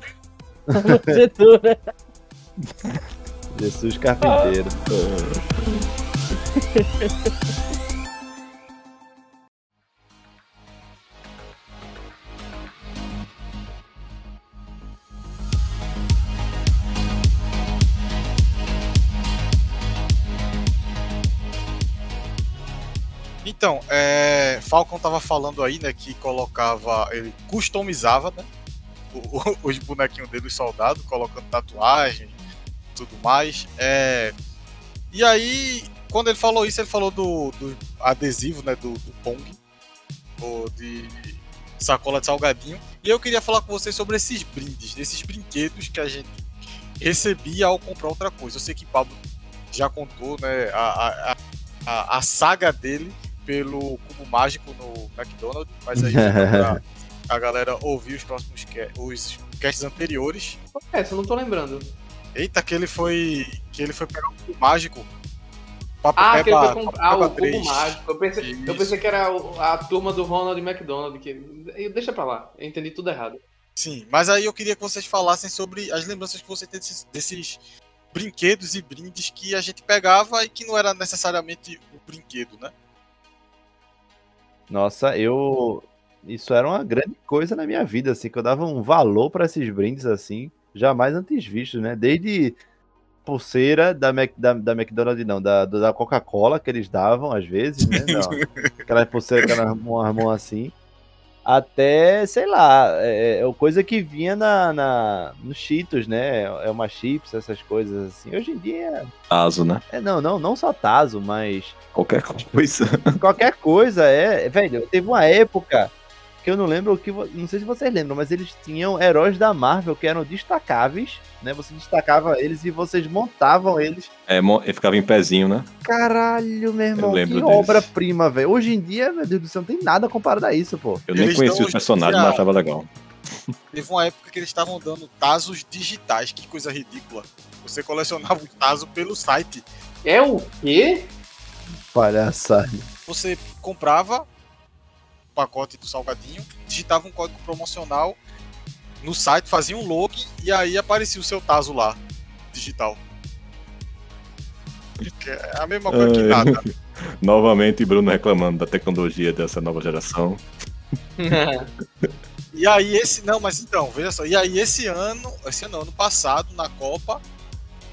na manjedoura. Jesus Carpinteiro. Então, é, Falcon tava falando aí, né, que colocava, ele customizava, né, os bonequinhos dele, os soldados, colocando tatuagem, tudo mais. É, e aí, quando ele falou isso, ele falou do, do adesivo, né, do, do Pong, ou de sacola de salgadinho. E eu queria falar com vocês sobre esses brindes, esses brinquedos que a gente recebia ao comprar outra coisa. Eu sei que Pablo já contou, né, a, a, a, a saga dele pelo cubo mágico no McDonald's, mas aí pra a galera ouvir os próximos os casts anteriores. Essa eu não tô lembrando. Eita, que ele foi que ele foi pegar o cubo mágico. Papo Ah, que ele Peba- foi comprar ah, Peba o cubo 3. mágico. Eu pensei, eu pensei que era a turma do Ronald McDonald. Que... eu- Deixa pra lá, eu entendi tudo errado. Sim, mas aí eu queria que vocês falassem sobre as lembranças que você tem desses, desses brinquedos e brindes que a gente pegava e que não era necessariamente o brinquedo, né? Nossa, eu. Isso era uma grande coisa na minha vida, assim, que eu dava um valor pra esses brindes, assim, jamais antes vistos, né? Desde pulseira da, Mac, da, da McDonald's, não, da, da Coca-Cola que eles davam, às vezes, né? Não, aquela pulseira que era uma mão assim. Até, sei lá, é, é coisa que vinha na, na, nos Cheetos, né? É uma chips, essas coisas assim. Hoje em dia. Tazo, né? É, não, não, não só Tazo, mas Qualquer coisa. qualquer coisa, é. Velho, teve uma época que eu não lembro o que. Não sei se vocês lembram, mas eles tinham heróis da Marvel que eram destacáveis, né? Você destacava eles e vocês montavam eles. É, ficava em pezinho, né? Caralho, meu irmão, lembro que obra-prima, velho. Hoje em dia, meu Deus do céu, não tem nada comparado a isso, pô. Eu nem Eles conhecia dão os personagens, mas achava legal. Teve uma época que eles estavam dando Tazos digitais, que coisa ridícula. Você colecionava o Tazo pelo site. É o quê? Palhaçada. Você comprava pacote do salgadinho, digitava um código promocional no site, fazia um login e aí aparecia o seu Tazo lá, digital. É a mesma coisa que nada. Novamente, Bruno reclamando da tecnologia dessa nova geração. E aí esse. Não, mas então, veja só. E aí esse ano, esse ano, ano passado, na Copa,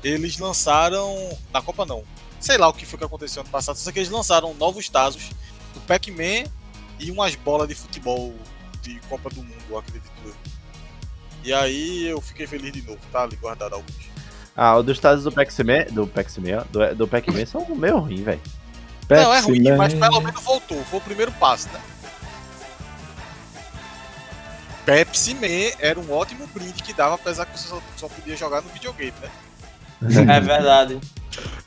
eles lançaram. Na Copa não. Sei lá o que foi que aconteceu ano passado, só que eles lançaram novos Tazos do Pac-Man e umas bolas de futebol de Copa do Mundo, acredito eu. E aí eu fiquei feliz de novo, tá ali guardado alguns. Ah, o dos Tazos do Pac-Man, do Pac-Man, do, do Pac-Man são meio ruim, velho. Não, é ruim, mas pelo menos voltou. Foi o primeiro passo, né? Pepsi Man era um ótimo brinde que dava, apesar que você só, só podia jogar no videogame, né? É verdade.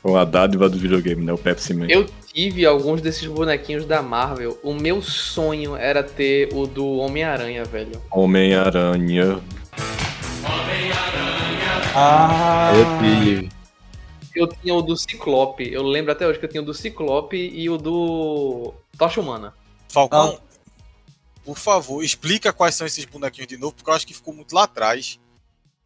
Uma dádiva do videogame, né? O Pepsi Man. Eu tive alguns desses bonequinhos da Marvel. O meu sonho era ter o do Homem-Aranha, velho. Homem-Aranha. Ah, Eu tive. Eu tinha o do Ciclope. Eu lembro até hoje que eu tinha o do Ciclope e o do Tocha Humana. Falcão, por favor, explica quais são esses bonequinhos de novo, porque eu acho que ficou muito lá atrás.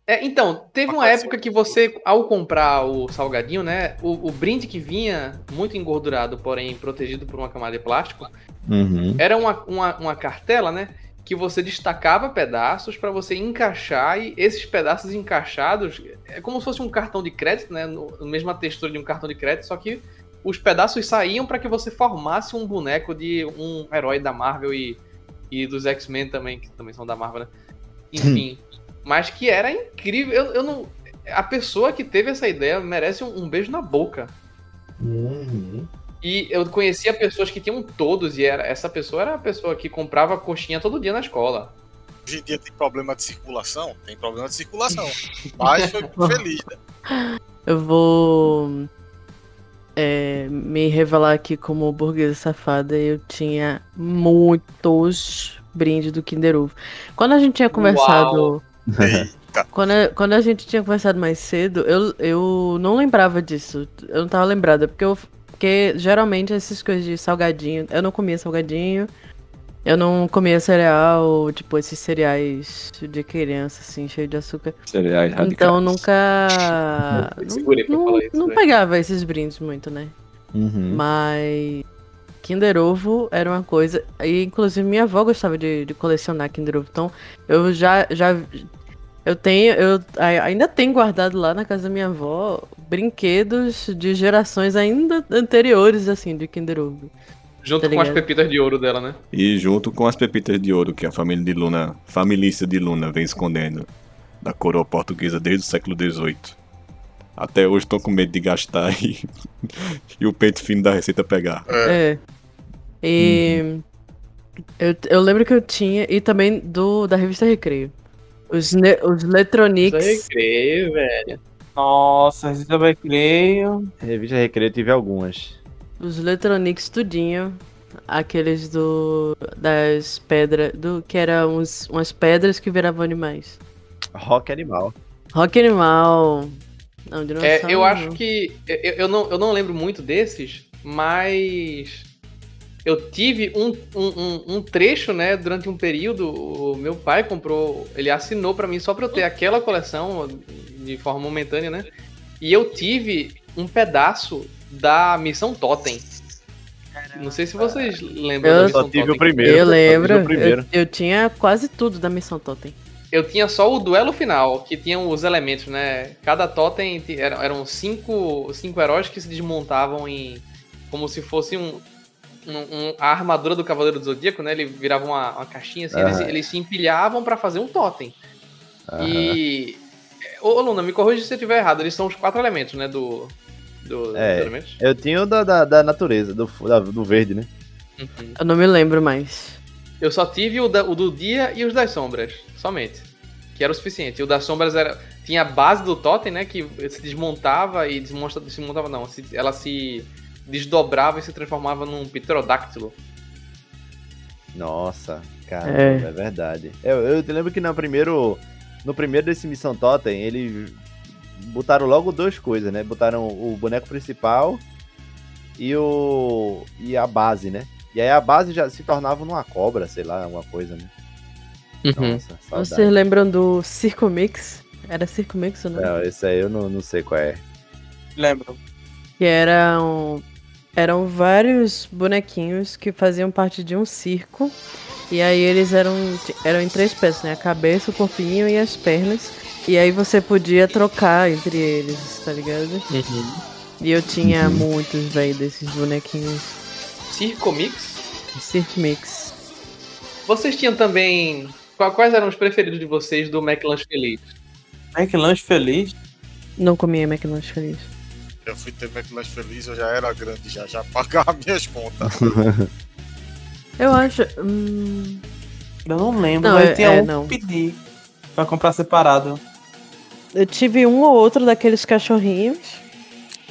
É, então, teve uma época que você, ao comprar o salgadinho, né? O, o brinde que vinha, muito engordurado, porém protegido por uma camada de plástico, Uhum. era uma, uma, uma cartela, né? Que você destacava pedaços para você encaixar e esses pedaços encaixados é como se fosse um cartão de crédito, né? No, mesma textura de um cartão de crédito, só que os pedaços saíam para que você formasse um boneco de um herói da Marvel e, e dos X-Men também, que também são da Marvel, né? Enfim. Mas que era incrível. Eu, eu não. A pessoa que teve essa ideia merece um, um beijo na boca. E eu conhecia pessoas que tinham todos, e era, essa pessoa era a pessoa que comprava coxinha todo dia na escola. Hoje em dia tem problema de circulação? Tem problema de circulação. Mas foi feliz, né? Eu vou é, me revelar aqui como burguesa safada. Eu tinha muitos brindes do Kinder Ovo. Quando a gente tinha conversado. Eita. Quando a, quando a gente tinha conversado mais cedo, eu, eu não lembrava disso. Eu não tava lembrada, porque eu. Porque geralmente essas coisas de salgadinho. Eu não comia salgadinho. Eu não comia cereal, tipo, esses cereais de criança, assim, cheio de açúcar. Cereais radicais. Então nunca. Não, isso, não velho. pegava esses brindes muito, né? Uhum. Mas. Kinder Ovo era uma coisa. E inclusive minha avó gostava de, de colecionar Kinder Ovo. Então eu já. já eu tenho. Eu ainda tenho guardado lá na casa da minha avó brinquedos de gerações ainda anteriores, assim, de Kinder Ovo. Junto Tá com as pepitas de ouro dela, né? E junto com as pepitas de ouro que a família de Luna, família de Luna, vem escondendo da coroa portuguesa desde o século XVIII. Até hoje estão com medo de gastar e, e o peito fino da receita pegar. É. E. Eu, eu lembro que eu tinha. E também do da revista Recreio. Os, ne, os Letronics. Isso aí, creio, velho. Nossa, eu também creio. Revista Recreio eu tive algumas. Os Letronics tudinho. Aqueles do. Das pedras. Do, que eram uns, umas pedras que viravam animais. Rock Animal. Rock Animal. Não, É, dinossauro. eu não. acho que. Eu, eu não, eu não lembro muito desses, mas. Eu tive um, um, um- um trecho, né, durante um período. O meu pai comprou. Ele assinou pra mim só pra eu ter aquela coleção de forma momentânea, né? E eu tive um pedaço da Missão Totem. Não sei se vocês lembram Eu da Missão só tive Totem. o primeiro. Eu só tive lembro. o primeiro. Eu, eu tinha quase tudo da Missão Totem. Eu tinha só o duelo final, que tinha os elementos, né? Cada totem eram cinco, cinco heróis que se desmontavam em. como se fosse um. Um- um- a armadura do Cavaleiro do Zodíaco, né? Ele virava uma, uma caixinha assim, eles, Aham. eles se empilhavam pra fazer um totem. Aham. E. Ô, Luna, me corrija se eu estiver errado, eles são os quatro elementos, né? Do. do É. elementos. Eu tinha o da, da, da natureza, do, da- do verde, né? Uhum. Eu não me lembro mais. Eu só tive o, da- o do dia e os das sombras, somente. Que era o suficiente. O das sombras era, tinha a base do totem, né? Que se desmontava e desmonta, desmontava não. se- ela se desdobrava e se transformava num pterodáctilo. Nossa, cara, É. é, verdade. Eu, eu te lembro que no primeiro, no primeiro desse Missão Totem, eles botaram logo duas coisas, né? Botaram o boneco principal e o e a base, né? E aí a base já se tornava numa cobra, sei lá, alguma coisa, né? Nossa, saudade. Vocês lembram do Circo Mix? Era Circo Mix ou não? Não, esse aí eu não, não sei qual é. Lembro. Que eram. Eram vários bonequinhos que faziam parte de um circo. E aí eles eram, eram em três peças, né? A cabeça, o corpinho e as pernas. E aí você podia trocar entre eles, tá ligado? E eu tinha muitos, velho, desses bonequinhos. Circo Mix. Circo Mix. Vocês tinham também. qua- Quais eram os preferidos de vocês do McLanche Feliz? McLanche Feliz. Não comia McLanche feliz. Eu fui ter McLanche feliz, eu já era grande, já, já pagava minhas contas. Eu acho. hum, Eu não lembro, Não, mas é- tinha é, um não. que pedi pra comprar separado. Eu tive um ou outro daqueles cachorrinhos.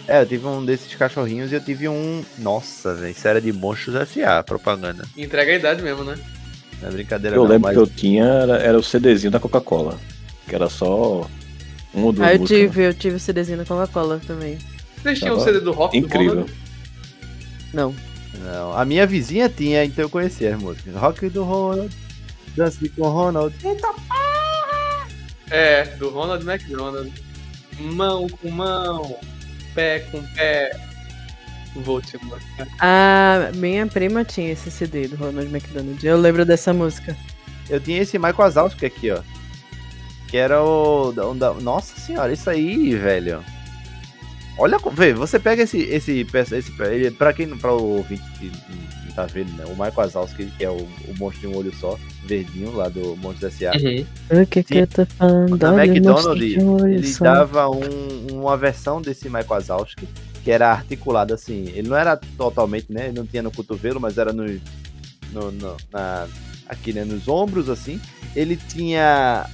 É, eu tive um desses cachorrinhos e eu tive um. Nossa, velho. Isso era de Monstros S.A. propaganda. Entrega a idade mesmo, né? Não é brincadeira, Eu não, lembro mas que eu tinha, era, era o CDzinho da Coca-Cola. Que era só um ou duas Ah, eu músicas. tive, eu tive o CDzinho da Coca-Cola também. Vocês tinham o CD do Rock do Incrível. Ronald? Não. Não, a minha vizinha tinha, então eu conhecia as músicas. Rock do Ronald, Dance com Ronald. É, do Ronald McDonald. Mão com mão, pé com pé. Vou te mostrar. A minha prima tinha esse CD do Ronald McDonald. Eu lembro dessa música. Eu tinha esse Michael Wazowski aqui, ó. Que era o. Nossa senhora, isso aí, velho. Olha, vê, você pega esse. esse, peça- esse ele, pra quem não. Pra o ouvinte que não tá vendo, né? O Michael Wazowski, que é o, o monstro de um olho só, verdinho, lá do Monstros S.A. Uhum. O que que eu tô falando? Na Olha, McDonald's, monstro ele só. dava um- uma versão desse Michael Wazowski que era articulado assim. Ele não era totalmente, né? Ele não tinha no cotovelo, mas era no, no, no- na, aqui, né? Nos ombros, assim. Ele tinha.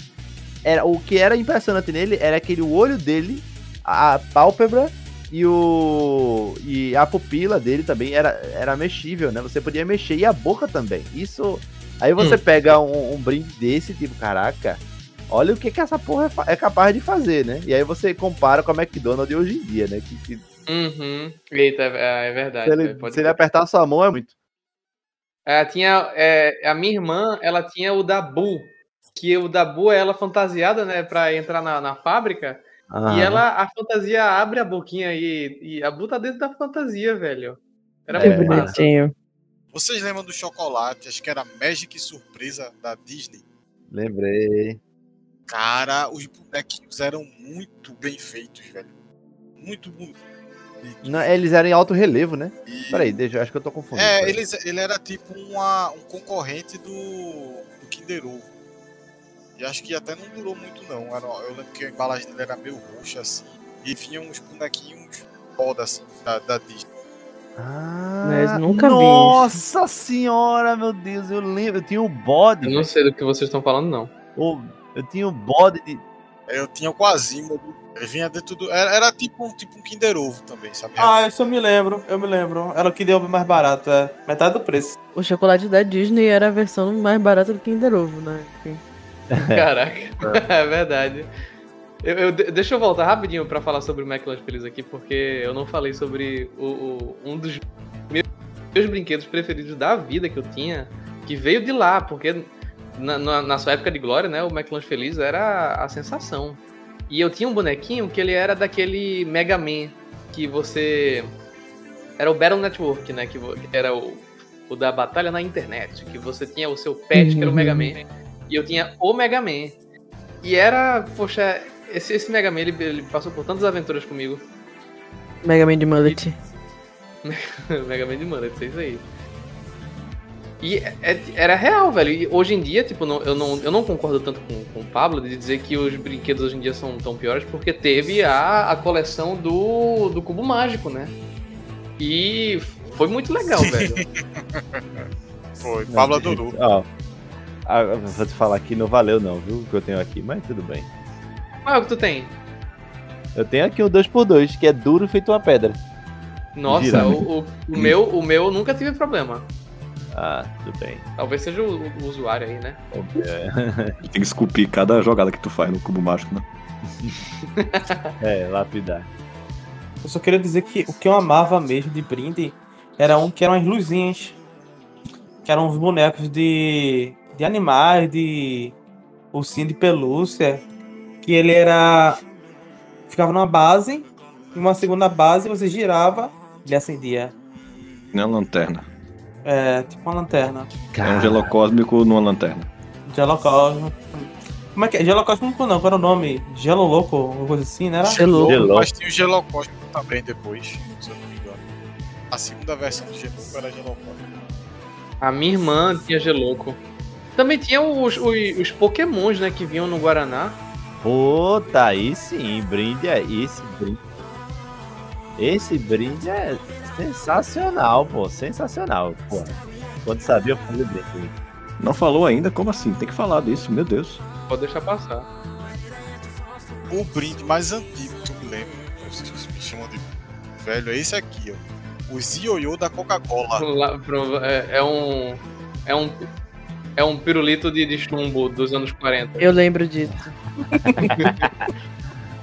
Era, o que era impressionante nele era aquele olho dele, a pálpebra e o e a pupila dele também era, era mexível, né? Você podia mexer e a boca também. Isso. Aí você pega um, um brinde desse, tipo, caraca, olha o que, que essa porra é, é capaz de fazer, né? E aí você compara com a McDonald's de hoje em dia, né? Que, que Uhum. Eita, é, é verdade. se ele, velho, pode se ele apertar a sua mão é muito. É, tinha, é, a minha irmã, ela tinha o Dabu, que o Dabu é ela fantasiada, né, pra entrar na, na fábrica, e ela, a fantasia abre a boquinha e, e a Bu tá dentro da fantasia, velho. Era muito massa. bonitinho. Vocês lembram do chocolate? Acho que era Magic Surpresa da Disney. Lembrei. Cara, os bonequinhos eram muito bem feitos, velho. Muito bonitos. Não, eles eram em alto relevo, né? Peraí, deixa, eu acho que eu tô confundindo. É, eles, ele era tipo uma, um concorrente do, do Kinder Ovo. E acho que até não durou muito, não. Eu lembro que a embalagem dele era meio roxa, assim. E vinha uns bonequinhos foda, assim, da, da Disney. Mas nunca vi. Nossa senhora, meu Deus, eu lembro. Eu tinha o bode. Eu não sei do que vocês estão falando, não. Eu tinha o bode de. Eu tinha o Quasimodo. Ele vinha dentro do. Era, era tipo, um- tipo um Kinder Ovo também, sabe? Ah, isso eu me lembro, eu me lembro. Era o que deu mais barato, é. Metade do preço. O chocolate da Disney era a versão mais barata do Kinder Ovo, né? Enfim. Caraca, é verdade. Eu, eu- de- deixa eu voltar rapidinho pra falar sobre o McLanche Feliz aqui, porque eu não falei sobre o, o- um dos meus, meus brinquedos preferidos da vida que eu tinha, que veio de lá, porque na, na- na sua época de glória, né, o McLanche Feliz era a sensação. E eu tinha um bonequinho que ele era daquele Mega Man, que você... Era o Battle Network, né, que, era o, o da batalha na internet, que você tinha o seu pet, que era o Mega Man, e eu tinha o Mega Man. E era, poxa, esse, esse Mega Man, ele, ele passou por tantas aventuras comigo. Mega Man de Mullet. Mega Man de Mullet, é isso aí. E é- é- era real, velho. E hoje em dia, tipo, não- eu, não, eu não concordo tanto com, com o Pablo de dizer que os brinquedos hoje em dia são tão piores, porque teve a, a coleção do, do Cubo Mágico, né? E foi muito legal, velho. Foi, Pablo adorou. Ó, ah, vou te falar que não valeu, não, viu? O que eu tenho aqui, mas tudo bem. Qual é o que tu tem? Eu tenho aqui o 2x2, que é duro feito uma pedra. Nossa, o, o- o meu, o meu nunca tive problema. Ah, tudo bem. Talvez seja o, o usuário aí, né? Tem que esculpir cada jogada que tu faz no cubo mágico, né? É, lapidar. Eu só queria dizer que o que eu amava mesmo de brinde era um que eram as luzinhas. Que eram uns bonecos de, de animais, de ursinho de pelúcia. Que ele era. Ficava numa base, e uma segunda base você girava ele acendia. Nem uma lanterna. É, tipo uma lanterna. É um gelo cósmico numa lanterna. Gelocosmo. Como é que é? Gelocosmo não, qual era o nome? Gelo Louco, alguma coisa assim, né? Era? Gelo, Gelo. mas tinha o Gelocosmo também depois, se eu não me engano. A segunda versão do Gelo era Gelocosmo. A minha irmã tinha Geloco. Também tinha os, os, os pokémons, né, que vinham no Guaraná. Puta, aí sim, brinde é esse brinde. Esse brinde é sensacional, pô, sensacional, pô. Quando sabia fazer brinde. Não falou ainda? Como assim? Tem que falar disso, meu Deus. Pode deixar passar. O brinde mais antigo que eu me lembro, vocês me chamam de velho, é esse aqui, ó. Os ioiô da Coca-Cola. É, é um. É um. É um pirulito de, de chumbo dos anos 40. Eu lembro disso.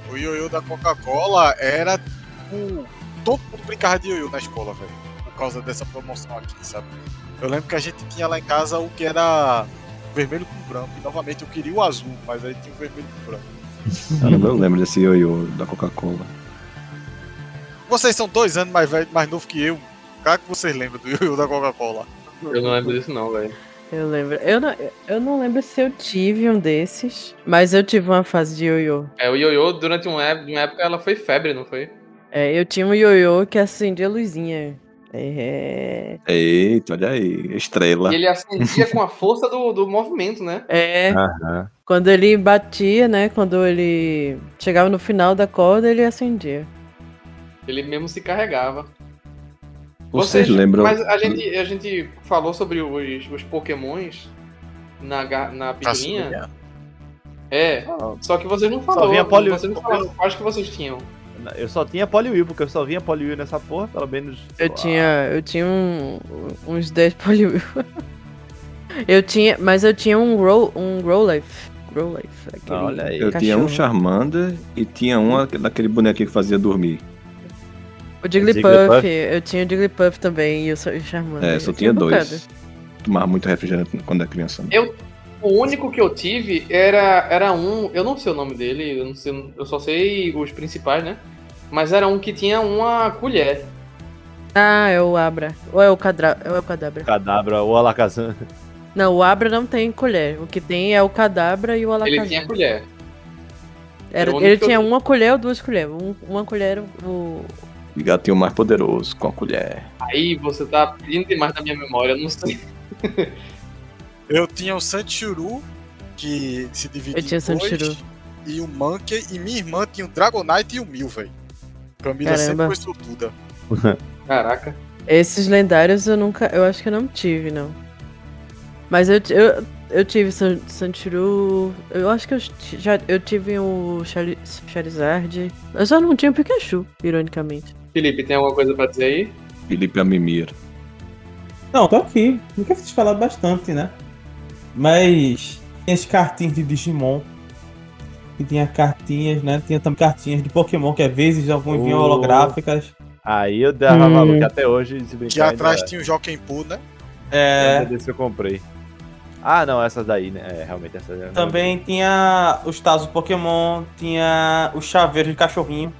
O ioiô da Coca-Cola era tipo. Todo mundo brincava de ioiô na escola, velho. Por causa dessa promoção aqui, sabe? Eu lembro que a gente tinha lá em casa o que era vermelho com branco. E novamente eu queria o azul, mas aí tinha o vermelho com branco. Eu lembro desse ioiô da Coca-Cola. Vocês são dois anos mais velho, mais novo que eu. Claro que vocês lembram do ioiô da Coca-Cola. Eu não lembro disso, não, velho. Eu lembro. Eu não, eu não lembro se eu tive um desses, mas eu tive uma fase de ioiô. É, o ioiô, durante uma época, uma época, ela foi febre, não foi? É, eu tinha um ioiô que acendia a luzinha. É. Eita, olha aí, estrela. E ele acendia com a força do, do movimento, né? É. Aham. Quando ele batia, né? Quando ele chegava no final da corda, ele acendia. Ele mesmo se carregava. Vocês lembram? Mas a gente, a gente falou sobre os, os pokémons na, na pequenininha. É, só que vocês não falaram. vinha poli- Vocês não falaram quais que vocês tinham. Eu só tinha Poliwheel, porque eu só vinha Poliwheel nessa porra, pelo menos. Eu tinha, eu tinha um- uns 10 poliwheel. eu tinha, mas eu tinha um roll, um Growlife. Growlife, aquele Olha aí. Eu tinha um cachorro. Charmander e tinha um daquele bonequinho que fazia dormir. O Jigglypuff, Jigglypuff? eu tinha o Jigglypuff também e o Charmander. É, só Eu tinha um bocado. dois. Tomava muito refrigerante quando era criança. né? Eu, o único que eu tive era, era um. Eu não sei o nome dele, eu, não sei, eu só sei os principais, né? Mas era um que tinha uma colher. Ah, é o Abra. Ou é o, cadra... ou é o Cadabra? Cadabra ou Alakazam. Não, o Abra não tem colher. O que tem é o Cadabra e o Alakazam. Ele tinha colher. Era, ele eu tinha vi. uma colher ou duas colheres. Um- uma colher era o. E gatinho mais poderoso, com a colher. Aí você tá pedindo demais da minha memória, eu não sei. Eu tinha o Sanchuru, que se dividia Eu tinha em dois, Sanchuru. e o Monkey, e minha irmã tinha o Dragonite e o Mil, velho. Camila Caramba. sempre foi sortuda. Caraca. Esses lendários eu nunca. Eu acho que eu não tive, não. Mas eu, eu, eu tive San- Sanchuru. Eu acho que eu já eu tive o Chari- Charizard. Eu só não tinha o Pikachu, ironicamente. Felipe, tem alguma coisa pra dizer aí? Felipe Amimir. Não, tô aqui. Nunca fiz falar bastante, né? Mas tem as cartinhas de Digimon. E tinha cartinhas, né? Tinha também cartinhas de Pokémon, que às vezes algumas vinham Oh. holográficas. Aí eu dava Hum. valor que até hoje se brincar. Que atrás tinha o Joaquim Poo, né? É. Desse eu comprei. Ah, não, essas daí, né? É, realmente essas. não- Também tinha os tazos Pokémon, tinha os chaveiros de cachorrinho.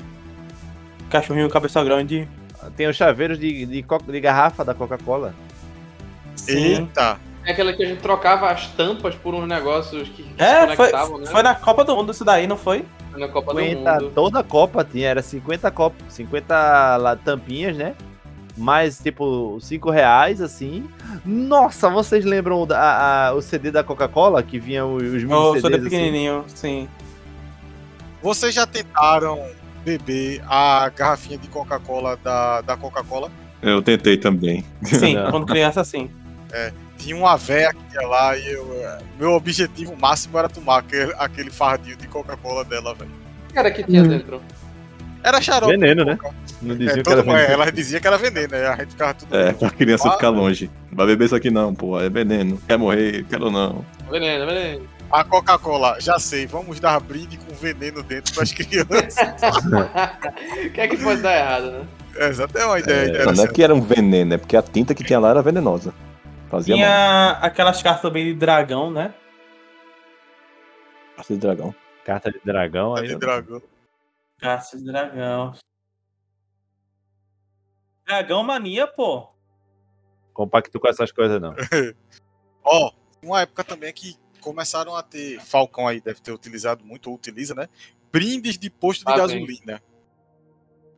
Cachorrinho cabeça grande. Tem os chaveiros de, de, co- de garrafa da Coca-Cola. Eita! É aquela que a gente trocava as tampas por uns negócios que É, se foi, né? foi na Copa do Mundo isso daí, não foi? Foi na Copa do 50, Mundo. toda a Copa tinha, era 50 copa, 50 lá, tampinhas, né? Mais tipo 5 reais, assim. Nossa, vocês lembram da, a- a- o CD da Coca-Cola que vinha os, os mini O CDs? CD assim? pequenininho, sim. Vocês já tentaram beber a garrafinha de Coca-Cola da, da Coca-Cola? Eu tentei também. Sim, Não. quando criança, sim. É, tinha uma véia que ia lá e eu, é, meu objetivo máximo era tomar aquele, aquele fardinho de Coca-Cola dela, velho. O que era que tinha Hum. dentro? Era xarope. Veneno, né? Não É, dizia que todo era mundo- é, veneno. ela dizia que era veneno, né? A gente ficava tudo. É, pra criança Ah, ficar longe. Não vai beber isso aqui não, pô. É veneno. Quer morrer, quero não. Veneno, veneno. A Coca-Cola, já sei, vamos dar brinde com veneno dentro pras crianças. O que é que pode dar errado, né? Essa até é uma ideia É, não é que era um veneno, é porque a tinta que tinha lá era venenosa. Fazia mal. Tinha aquelas cartas também de dragão, né? Carta de dragão. Carta de dragão aí. de não- dragão. Cartas de dragão. Dragão mania, pô. Compacto com essas coisas, não. Ó, uma época também que começaram a ter, Falcão aí deve ter utilizado muito, ou utiliza, né? Brindes de posto de Ah, gasolina.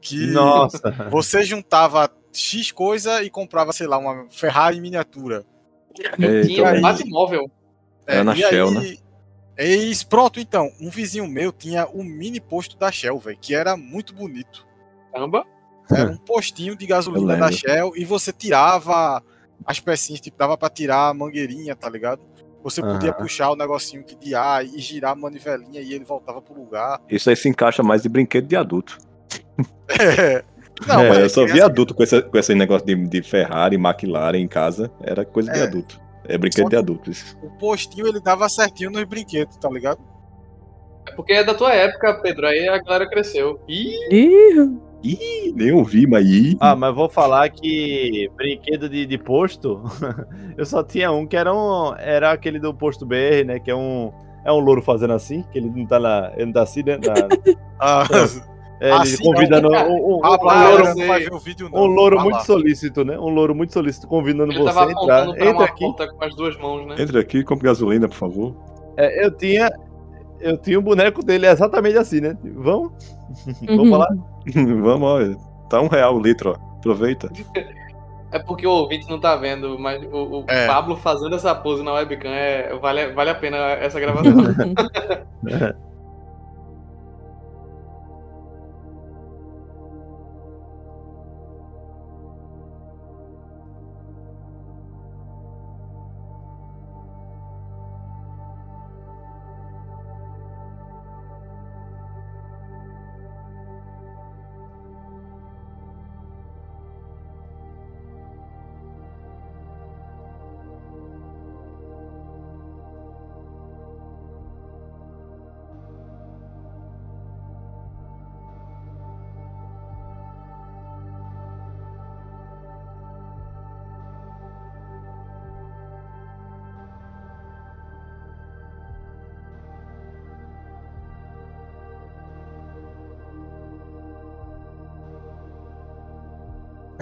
Que Nossa. você juntava X coisa e comprava, sei lá, uma Ferrari miniatura. Tinha um aí- Batmóvel. Era na e Shell, aí- É isso, pronto, então. Um vizinho meu tinha o mini posto da Shell, velho, que era muito bonito. Caramba. Era um postinho de gasolina da. Shell e você tirava as pecinhas, tipo, dava pra tirar a mangueirinha, tá ligado? Você podia Aham. puxar o negocinho que de ar e girar a manivelinha e ele voltava pro lugar. Isso aí se encaixa mais de brinquedo de adulto. É. Não, É, mas eu só vi criança- adulto com esse, com esse negócio de, de Ferrari, McLaren em casa. Era coisa de É. adulto. É brinquedo Só de adulto. Isso. O postinho ele dava certinho nos brinquedos, tá ligado? É porque é da tua época, Pedro. Aí a galera cresceu. Ih, Ih, Ih, nem ouvi, mas ih. Ah, mas vou falar que brinquedo de, de posto, eu só tinha um que era um. Era aquele do posto BR, né? Que é um. É um louro fazendo assim, que ele não tá na. Ele não tá assim, né? na- Ah, é, ele Assim, convidando não. um, um, ah, um louro, não vai ver o vídeo não. um louro muito lá. solícito, né? Um louro muito solícito convidando ele você a entrar. Entra aqui. com as duas mãos, né? Entra aqui, compre gasolina, por favor. É, eu tinha. Eu tinha um boneco dele exatamente assim, né? Vamos? Uhum. Vamos lá. Vamos, olha. Tá um real o litro, ó. Aproveita. É porque o ouvinte não tá vendo, mas o, o É. Pablo fazendo essa pose na webcam é, vale, vale a pena essa gravação.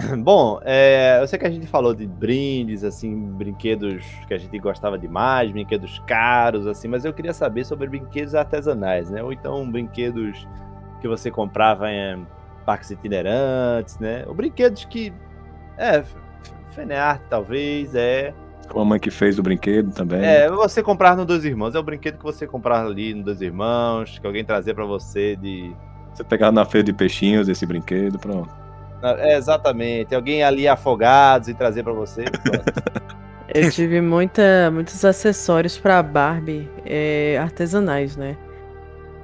Bom, é, eu sei que a gente falou de brindes, assim, brinquedos que a gente gostava demais, brinquedos caros, assim, mas eu queria saber sobre brinquedos artesanais, né? Ou então brinquedos que você comprava em parques itinerantes, né? Ou brinquedos que. É, Fenearte, talvez, é. Com a mãe que fez o brinquedo também. É, você comprar no Dois Irmãos. É o brinquedo que você comprar ali no Dois Irmãos, que alguém trazia pra você de. Você pegava na feira de peixinhos esse brinquedo, pronto. É, exatamente. Alguém ali afogados e trazer pra você. Eu tive muita, muitos acessórios pra Barbie é, artesanais, né?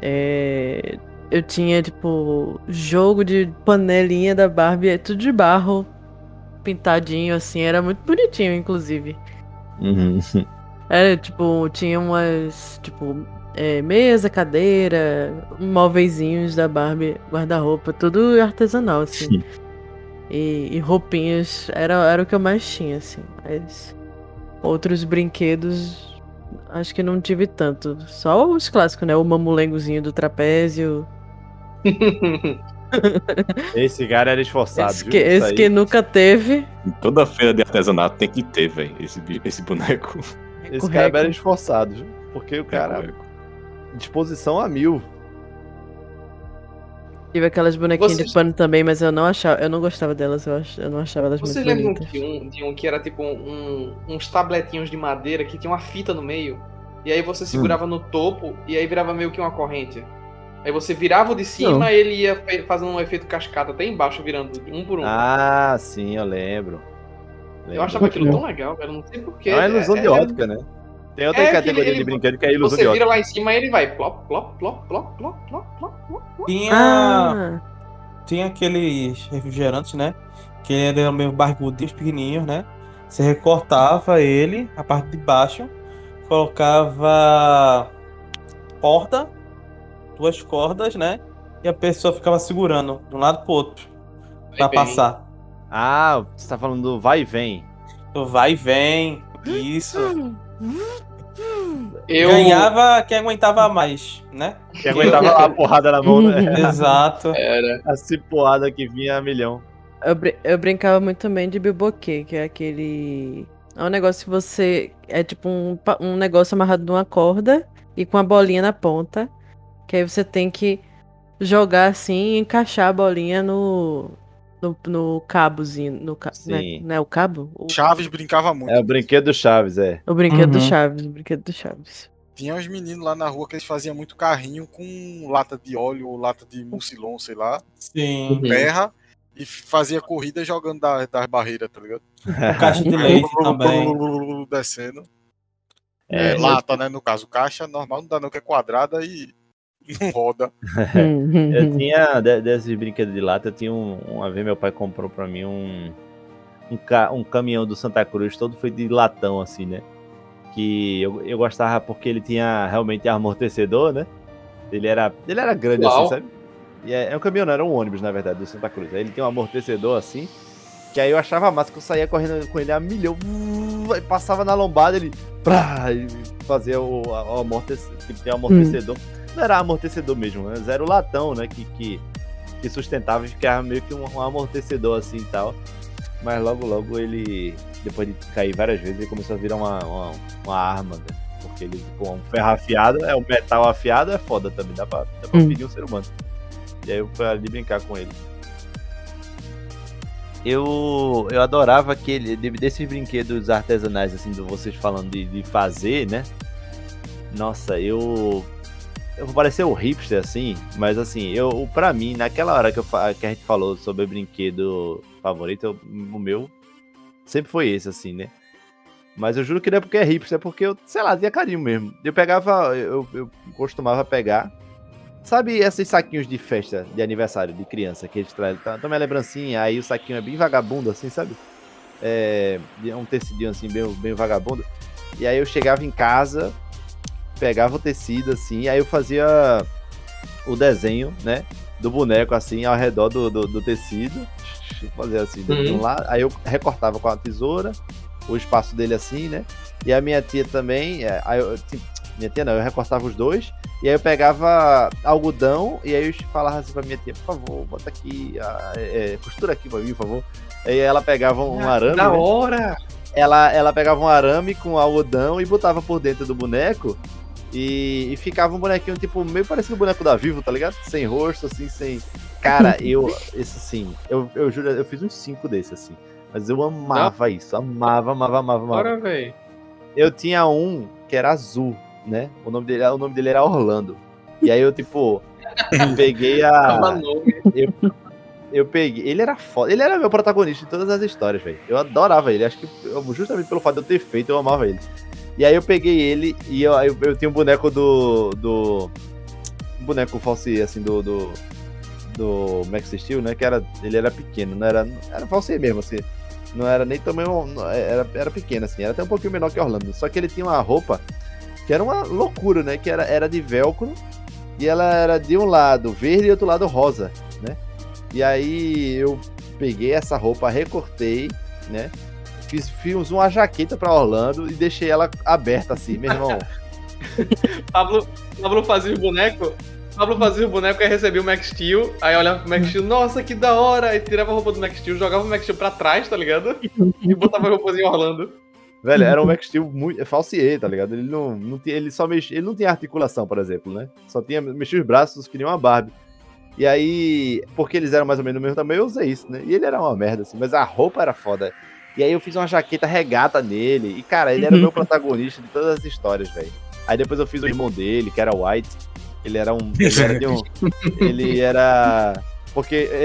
É, eu tinha, tipo, jogo de panelinha da Barbie, é tudo de barro, pintadinho, assim, era muito bonitinho, inclusive. Era, tipo, tinha umas, tipo, é, mesa, cadeira, móveizinhos da Barbie, guarda-roupa, tudo artesanal, assim. E, e roupinhas, era, era o que eu mais tinha, assim. Mas outros brinquedos, acho que não tive tanto. Só os clássicos, né? O mamulengozinho do trapézio. Esse cara era esforçado. Esse, viu? que, esse que nunca teve. Em toda feira de artesanato tem que ter, velho, esse, esse boneco. Esse cara Correco. era esforçado, viu? Porque o cara. Disposição a mil. Tive aquelas bonequinhas Vocês- de pano também, mas eu não achava, eu não gostava delas, eu, ach, eu não achava elas Vocês muito lembram bonitas. de um, de um que era tipo um- uns tabletinhos de madeira que tinha uma fita no meio? E aí você segurava no topo e aí virava meio que uma corrente. Aí você virava o de cima Não. e ele ia fazendo um efeito cascata até embaixo, virando um por um. Ah, sim, eu lembro. eu achava aquilo tão legal, velho. Não sei porquê. É uma ilusão de ótica, né? Tem outra é categoria ele, de brinquedo que é ilusão Você vira lá em cima e ele vai plop, plop, plop, plop, plop, plop, plop, plop. Tinha, ah. tinha aqueles refrigerantes, né? Que eram meio barrigudinhos pequenininhos, né? Você recortava ele, a parte de baixo, colocava corda, duas cordas, né? E a pessoa ficava segurando de um lado pro outro vai pra bem. passar. Ah, você tá falando do vai e vem. Vai e vem, isso. Hum. Eu... Ganhava quem aguentava mais, né? Que aguentava a porrada na mão, né? Exato. Era. A cipoada que vinha a milhão. eu, brin- eu brincava muito também de biboquê, que é aquele. É um negócio que você. É tipo um, um negócio amarrado numa corda e com a bolinha na ponta. Que aí você tem que jogar assim e encaixar a bolinha no. No, no cabozinho. No, ca- né? Não é o cabo? O, Chaves brincava muito. É o brinquedo do Chaves, é. o brinquedo do Uhum. Chaves. O brinquedo do Chaves. Tinha uns meninos lá na rua que eles faziam muito carrinho com lata de óleo ou lata de mucilon, sei lá, Sim. terra, e fazia corrida jogando da- das barreiras, tá ligado? O caixa de leite também. Descendo. É, É, lata, né? No caso, caixa normal não dá não, que é quadrada e e roda. Eu tinha, de- desses brinquedos de lata, eu tinha um. Uma vez meu pai comprou pra mim um. Um, ca- um caminhão do Santa Cruz, todo feito de latão, assim, né? Que eu, eu gostava porque ele tinha realmente amortecedor, né? Ele era, ele era grande Uau. assim, sabe? E é, é um caminhão, não era um ônibus, na verdade, do Santa Cruz. Aí ele tinha um amortecedor assim, que aí eu achava massa que eu saía correndo com ele a milhão, aí passava na lombada, ele prá, e fazia o, o amortecedor, tipo, tem um amortecedor. Não era amortecedor mesmo, né? era o latão, né? Que, que, que sustentava e ficava meio que um, um amortecedor assim e tal. Mas logo, logo ele, depois de cair várias vezes, ele começou a virar uma, uma, uma arma, né? Porque ele, com um ferro afiado, é um metal afiado, é foda também, dá pra, dá pra Hum. ferir um ser humano. E aí eu fui ali brincar com ele. Eu, eu adorava aquele, de- desses brinquedos artesanais, assim, de vocês falando de, de fazer, né? Nossa, eu. Eu vou parecer o hipster, assim, mas assim, eu, pra mim, naquela hora que, eu, que a gente falou sobre brinquedo favorito, eu- o meu sempre foi esse, assim, né? Mas eu juro que não é porque é hipster, é porque eu, sei lá, tinha carinho mesmo. Eu pegava, eu, eu costumava pegar. Sabe esses saquinhos de festa de aniversário de criança que eles trazem? Tá, toma lembrancinha, aí o saquinho é bem vagabundo, assim, sabe? É, um tecidinho assim, bem, bem vagabundo. E aí eu chegava em casa, pegava o tecido assim, aí eu fazia o desenho, né? Do boneco assim, ao redor do, do, do tecido. Fazia assim, de um Uhum. lado. Aí eu recortava com a tesoura o espaço dele assim, né? E a minha tia também, é, aí eu, minha tia não, eu recortava os dois, e aí eu pegava algodão, e aí eu falava assim pra minha tia, por favor, bota aqui, ah, é, costura aqui pra mim, por favor. Aí ela pegava um Ah, arame, Da né? hora! ela, ela pegava um arame com algodão e botava por dentro do boneco, e, e ficava um bonequinho, tipo, meio parecido com o boneco da Vivo, tá ligado? Sem rosto, assim, sem... Cara, eu, esse assim, eu, eu juro, eu fiz uns cinco desses, assim. Mas eu amava isso, amava, amava, amava, amava. Bora, velho. Eu tinha um que era azul, né? O nome dele, o nome dele era Orlando. E aí eu, tipo, peguei a. Eu, eu peguei. Ele era foda. Ele era meu protagonista em todas as histórias, velho. Eu adorava ele. Acho que eu- justamente pelo fato de eu ter feito, eu amava ele. E aí eu peguei ele e eu, eu, eu tinha um boneco do. do. Um boneco falsier, assim, do. do do Max Steel, né? Que era, ele era pequeno, não era, era falsier mesmo, assim. Não era nem tamanho, era, era pequeno, assim, era até um pouquinho menor que Orlando. Só que ele tinha uma roupa que era uma loucura, né? Que era, era de velcro e ela era de um lado verde e outro lado rosa, né? E aí eu peguei essa roupa, recortei, né? Fiz, fiz uma jaqueta pra Orlando e deixei ela aberta assim, meu irmão. Pablo, Pablo fazia o boneco. Pablo fazia o boneco e recebia o Max Steel. Aí olhava pro Max Steel, nossa, que da hora! Aí tirava a roupa do Max Steel, jogava o Max Steel pra trás, tá ligado? E botava a roupazinha Orlando. Velho, era um Max Steel muito falsier, tá ligado? Ele não, não tinha, ele só mexia, ele não tinha articulação, por exemplo, né? Só tinha mexia os braços que nem uma Barbie. E aí, porque eles eram mais ou menos do mesmo tamanho, eu usei isso, né? E ele era uma merda assim, mas a roupa era foda. E aí eu fiz uma jaqueta regata nele. E cara, ele era o meu protagonista de todas as histórias, velho. Aí depois eu fiz o irmão dele, que era White. Ele era um, ele era de um, ele era porque é,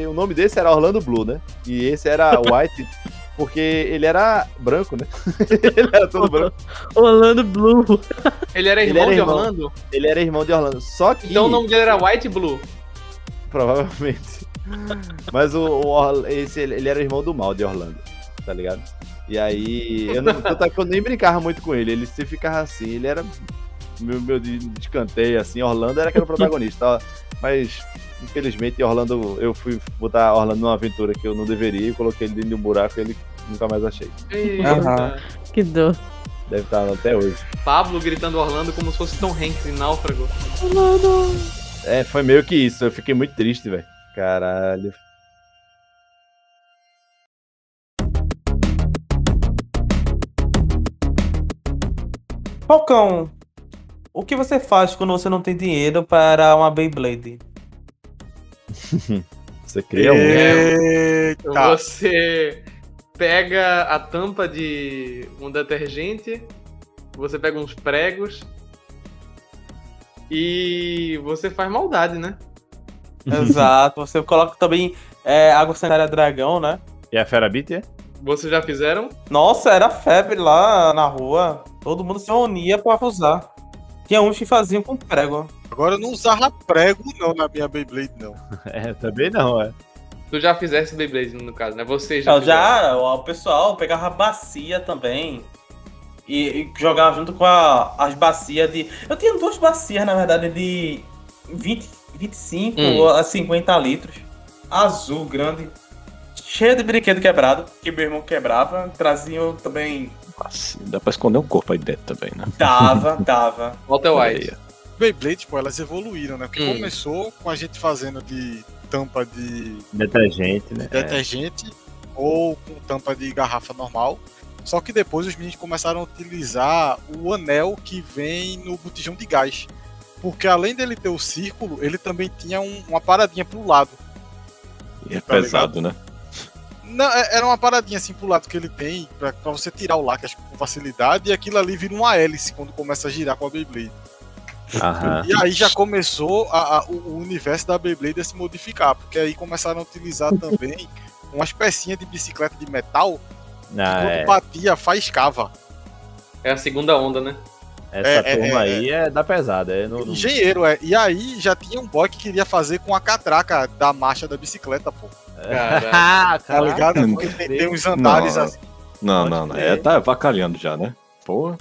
é, o, o nome desse era Orlando Blue, né? E esse era White porque ele era branco, né? ele era todo branco. Orlando Blue. Ele era Ele irmão era de irmão. Orlando? Ele era irmão de Orlando. Só que Então o nome dele era White Blue. provavelmente. Mas o, o Orla- esse ele ele era irmão do mal de Orlando, tá ligado? E aí, eu não, tanto é que eu nem brincava muito com ele, ele se ficava assim, ele era meu, meu de de escanteio, assim, Orlando era que era o protagonista, ó. mas infelizmente Orlando, eu fui botar Orlando numa aventura que eu não deveria e coloquei ele dentro de um buraco e ele nunca mais achei. Eita. Que dor. Deve estar até hoje. Pablo gritando Orlando como se fosse Tom Hanks em Náufrago. É, foi meio que isso, eu fiquei muito triste, velho. Caralho. Falcão, o que você faz quando você não tem dinheiro para uma Beyblade? Você cria um. Eita! Você pega a tampa de um detergente, você pega uns pregos e você faz maldade, né? Exato, você coloca também é, água sanitária dragão, né? E a Fera Beat é? Vocês já fizeram? Nossa, era febre lá na rua. Todo mundo se unia pra usar. Tinha uns que faziam com prego. Agora eu não usava prego, não, na minha Beyblade, não. É, também não, é. Tu já fizesse Beyblade, no caso, né? Você já Eu já, o pessoal pegava bacia também. E, e jogava junto com a- as bacias de. Eu tinha duas bacias, na verdade, de 20, 25 Hum. a 50 litros. Azul, grande. Cheia de brinquedo quebrado, que meu irmão quebrava. Traziam também. Assim, dá pra esconder um corpo aí dentro também, né? Dava, dava. Walter White. Beyblade, pô, elas evoluíram, né? Porque Hum. começou com a gente fazendo de tampa de Detergente, né? detergente ou com tampa de garrafa normal. Só que depois os meninos começaram a utilizar o anel que vem no botijão de gás. Porque além dele ter o círculo, ele também tinha um- uma paradinha pro lado. E é Tá pesado, né? Não, é- era uma paradinha assim pro lado que ele tem, pra, pra você tirar o que com facilidade, e aquilo ali vira uma hélice quando começa a girar com a Beyblade. Aham. E aí já começou a- a- o, universo da Beyblade a se modificar, porque aí começaram a utilizar também umas pecinhas de bicicleta de metal que Ah, quando é. batia, faiscava. É a segunda onda, né? Essa é, turma é, aí é da pesada. É no, no- Engenheiro, é. E aí já tinha um boy que queria fazer com a catraca da marcha da bicicleta, pô. Ah, Tá ligado? Caraca. Porque tem, tem uns andares Não. assim. Não, não, não. É, tá avacalhando já, né? Porra.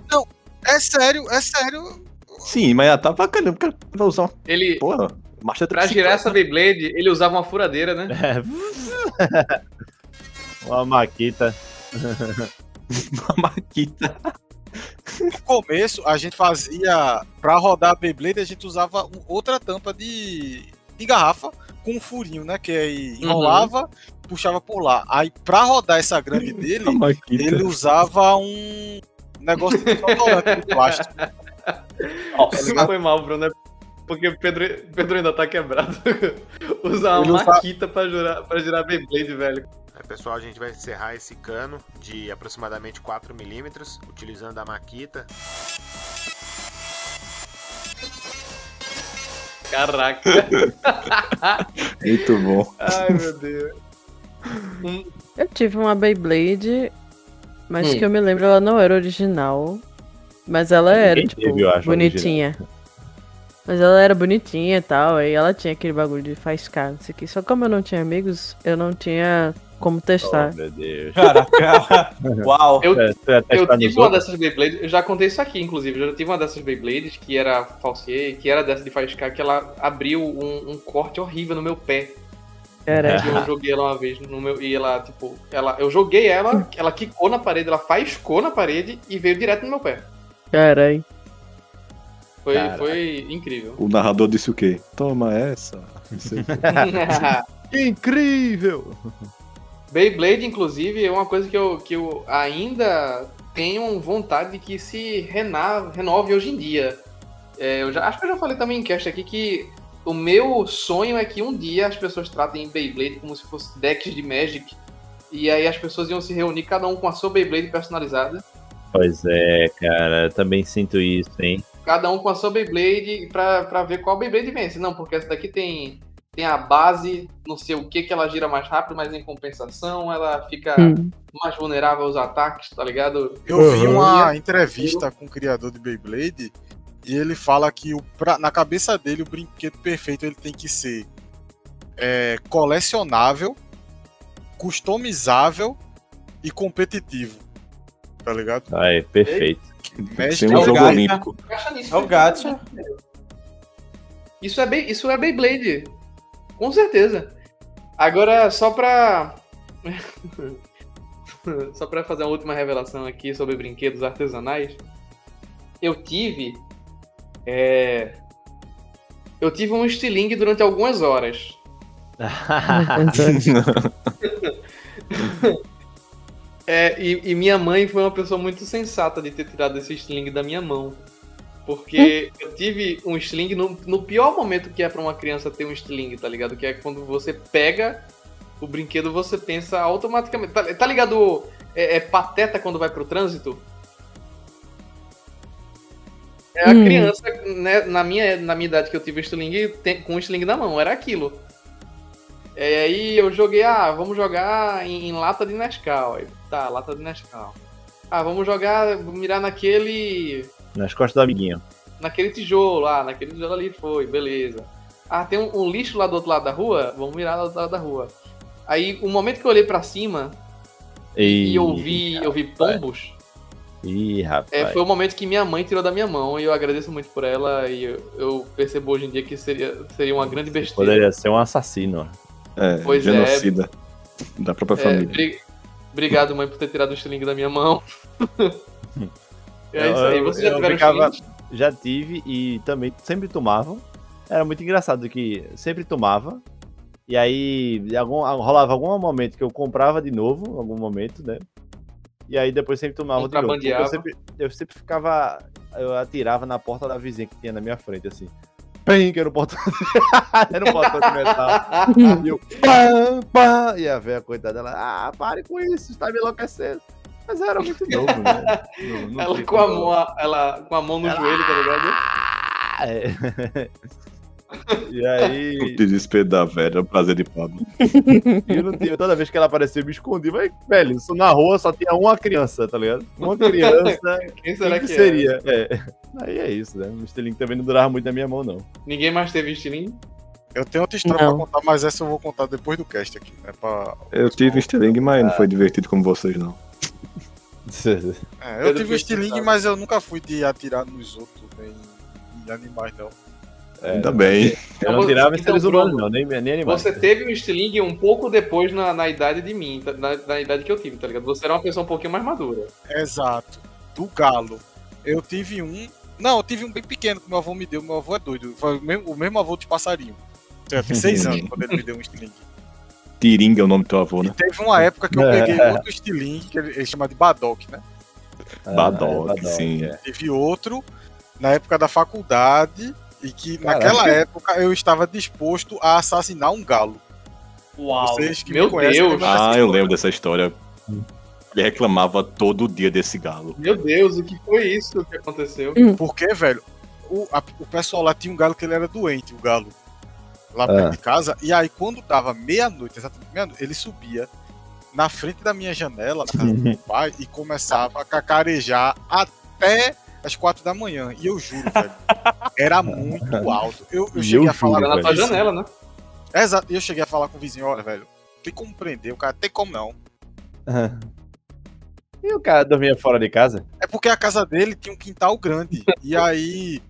É sério, é sério. Sim, mas já tá avacalhando. porque vai usar uma. Ele, Porra, marcha da pra girar essa. Beyblade, ele usava uma furadeira, né? É. Uma maquita. Uma maquita. No começo, a gente fazia. Pra rodar a Beyblade, a gente usava outra tampa de, de garrafa com um furinho, né? Que aí enrolava, puxava por lá. Aí, pra rodar essa grande dele, ele usava um negócio de desodorante de plástico. Não foi mal, Bruno, né? Porque o Pedro, Pedro ainda tá quebrado. Usar uma usa- maquita pra girar, pra girar Beyblade, velho. Aí, pessoal, a gente vai encerrar esse cano de aproximadamente 4 milímetros, utilizando a maquita. Caraca. Muito bom. Ai, meu Deus. Eu tive uma Beyblade, mas Hum. que eu me lembro, ela não era original. Mas ela era, Ninguém tipo, teve, eu acho, bonitinha. Mas ela era bonitinha e tal, aí ela tinha aquele bagulho de faiscar, não sei o que. Só como eu não tinha amigos, eu não tinha como testar. Oh, meu Deus. Caraca. Uau. Eu, É, ia eu tive uma dessas Beyblades, eu já contei isso aqui, inclusive. Eu já tive uma dessas Beyblades que era falsier, que era dessa de faiscar, que ela abriu um, um corte horrível no meu pé. Caraca. Que eu joguei ela uma vez no meu. E ela, tipo, ela, eu joguei ela, ela quicou na parede, ela faiscou na parede e veio direto no meu pé. Caralho. Foi, Caraca. foi incrível. O narrador disse o quê? Toma essa. Incrível! Beyblade, inclusive, é uma coisa que eu, que eu ainda tenho vontade de que se rena- renove hoje em dia. É, eu já, acho que eu já falei também em cast aqui que o meu sonho é que um dia as pessoas tratem Beyblade como se fosse decks de Magic. E aí as pessoas iam se reunir, cada um com a sua Beyblade personalizada. Pois é, cara, eu também sinto isso, hein? Cada um com a sua Beyblade pra, pra ver qual Beyblade vence. Não, porque essa daqui tem, tem a base, não sei o que, que ela gira mais rápido, mas em compensação ela fica Hum. mais vulnerável aos ataques, tá ligado? Eu vi Uhum. uma entrevista com o criador de Beyblade e ele fala que o, pra- na cabeça dele o brinquedo perfeito ele tem que ser é, colecionável, customizável e competitivo. Tá ligado? Ai, perfeito. Mestre Tem um é o jogo olímpico. É o gacha. Isso é, Bey- isso é Beyblade. Com certeza. Agora, só pra. só pra fazer uma última revelação aqui sobre brinquedos artesanais. Eu tive. É... Eu tive um estilingue durante algumas horas. É, e, e minha mãe foi uma pessoa muito sensata de ter tirado esse sling da minha mão. Porque eu tive um sling no, no pior momento que é pra uma criança ter um sling, tá ligado? Que é quando você pega o brinquedo, você pensa automaticamente. Tá, tá ligado? É, é pateta quando vai pro trânsito? É a Hum. criança, né, na, minha, na minha idade que eu tive o sling, tem- com o sling na mão, era aquilo. E aí eu joguei, ah, vamos jogar em, em lata de Nescau. Aí, tá, lata de Nescau. Ah, vamos jogar, mirar naquele. Nas costas do amiguinho. naquele tijolo lá, naquele tijolo ali foi, beleza. Ah, tem um, um lixo lá do outro lado da rua? Vamos mirar do outro lado da rua. Aí, o momento que eu olhei pra cima e eu vi, eu vi pombos, Ih, rapaz. é, foi o momento que minha mãe tirou da minha mão e eu agradeço muito por ela e eu, eu percebo hoje em dia que seria, seria uma grande besteira. Poderia ser um assassino. É, Pois é. genocida da própria É, família. bri- Obrigado, mãe, por ter tirado o estilingue da minha mão. é isso Eu- aí. eu- Você já eu tiveram brincava- estilingue? Já tive e também sempre tomavam. Era muito engraçado que sempre tomava. E aí algum, rolava algum momento que eu comprava de novo, algum momento, né? E aí depois sempre tomava de novo. Eu sempre, eu sempre ficava. Eu atirava na porta da vizinha que tinha na minha frente, assim. Pem, que era o portão. era um portão de metal. e eu. Pam, pam, e a velha coitada dela. Ah, pare com isso, está me enlouquecendo. Mas eu era muito novo, né? Não- não Ela com a, como- mão, ela com a mão no joelho, tá ligado? É. E aí. O desespero da velha, o prazer de Pablo. Eu não tinha, toda vez que ela aparecia, eu me escondi. Mas, velho, isso na rua só tinha uma criança, tá ligado? Uma criança. Quem será que, seria? É. Aí é isso, né? O Mr. Link também não durava muito na minha mão, não. Ninguém mais teve estilingue? Eu tenho outra história Não. pra contar, mas essa eu vou contar depois do cast aqui, né? Pra... Eu tive estilingue, mas não foi divertido como vocês, não. É, eu tive um estilingue, mas eu nunca fui de atirar nos outros, nem em animais, não. Ainda bem. Eu não Então, tirava em então, seres humanos, não, nem, nem animais. Você teve um estilingue um pouco depois na, na idade de mim, na, na idade que eu tive, tá ligado? Você era uma pessoa um pouquinho mais madura. Exato. Do galo. Eu tive um. Não, eu tive um bem pequeno que meu avô me deu. Meu avô é doido. Foi o mesmo, o mesmo avô de passarinho. Eu tinha seis anos quando ele me deu um estilingue. Tiringa é o nome do teu avô, né? Teve uma época que eu É. peguei outro estilingue, que ele, ele chama de Badoc, né? Badoc, sim. Tive outro na época da faculdade e que Caraca. naquela época eu estava disposto a assassinar um galo. Uau! Vocês que Meu me conhecem Deus! Ah, eu lembro dessa história. Ele reclamava todo dia desse galo. Meu Deus, o que foi isso que aconteceu? Porque, velho, o, a- o pessoal lá tinha um galo que ele era doente, o galo. Lá Ah. perto de casa. E aí, quando dava meia-noite, exatamente meia-noite, ele subia na frente da minha janela, na casa do meu pai, e começava a cacarejar até as quatro da manhã. E eu juro, velho, era muito alto. Eu, eu E cheguei eu a falar juro, com o Na tua vizinho. janela, né? Exato. Eu cheguei a falar com o vizinho, olha, velho, tem como prender, o cara tem como não. E o cara dormia fora de casa? É porque a casa dele tinha um quintal grande. e aí,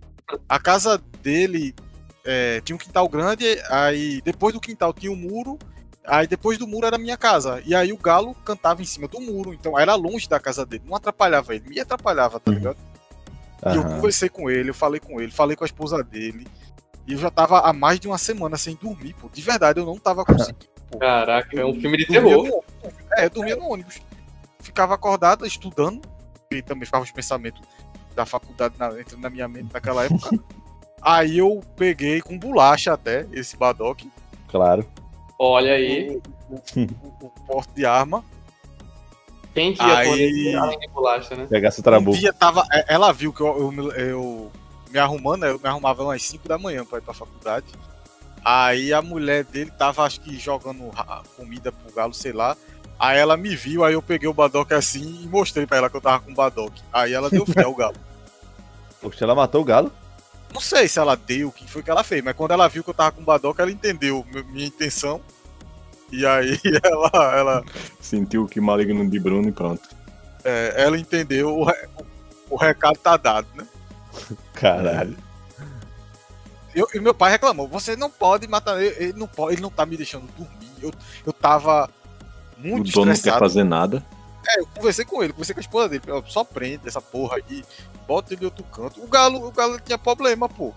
a casa dele é, tinha um quintal grande, aí depois do quintal tinha um muro, aí depois do muro era a minha casa. E aí o galo cantava em cima do muro, então era longe da casa dele, não atrapalhava ele, me atrapalhava, tá ligado? E eu conversei com ele, eu falei com ele, falei com a esposa dele. E eu já tava há mais de uma semana sem dormir, pô. De verdade, eu não tava conseguindo. pô. Caraca, é um filme de terror. no. É, eu dormia no ônibus. Ficava acordado, estudando. E também ficava os pensamentos da faculdade na, entrando na minha mente naquela época. Aí eu peguei com bolacha até esse Badoc, Claro. Olha aí. o porte de arma. Quem que ia Aí- poder além de bolacha, né? Pegasse o Um trabuco. dia tava. é, Ela viu que eu, eu, me- eu me arrumando, né, eu me arrumava umas 5 da manhã pra ir pra faculdade. Aí a mulher dele tava, acho que, jogando comida pro galo, sei lá. Aí ela me viu, aí eu peguei o Badoc assim e mostrei pra ela que eu tava com o Badoc. Aí ela deu fé ao galo. Poxa, ela matou o galo? Não sei se ela deu, o que foi que ela fez, mas quando ela viu que eu tava com o Badoc, ela entendeu mi- minha intenção. E aí ela, ela, Sentiu que maligno de Bruno e pronto. é, ela entendeu, o, o recado tá dado, né? Caralho. Eu, e meu pai reclamou, você não pode matar ele, ele não pode, ele não tá me deixando dormir. Eu, eu tava muito o dono não quer estressado. fazer nada. É, eu conversei com ele, conversei com a esposa dele, só prende essa porra aí, bota ele em outro canto. O galo, o galo tinha problema, pô.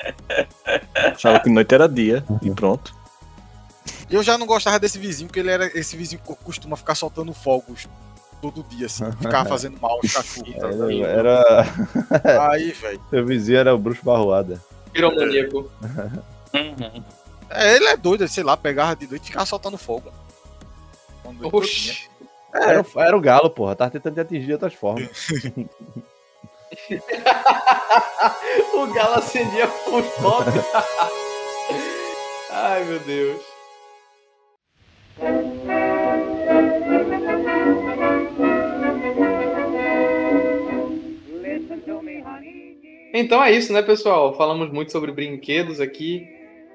Achava que noite era dia e pronto. E eu já não gostava desse vizinho, porque ele era esse vizinho que costuma ficar soltando fogos todo dia, assim, ficava fazendo mal aos cachorros. tá? Era. era... Aí, velho. Seu vizinho era o bruxo barroada. Piromaníaco. É, ele é doido, sei lá, pegava de noite e ficava soltando fogo. Oxi. É. Era, o, era o galo, porra. Tava tentando te atingir de outras formas. o galo acendia com os pobres. Ai, meu Deus. Então é isso, né, pessoal? Falamos muito sobre brinquedos aqui.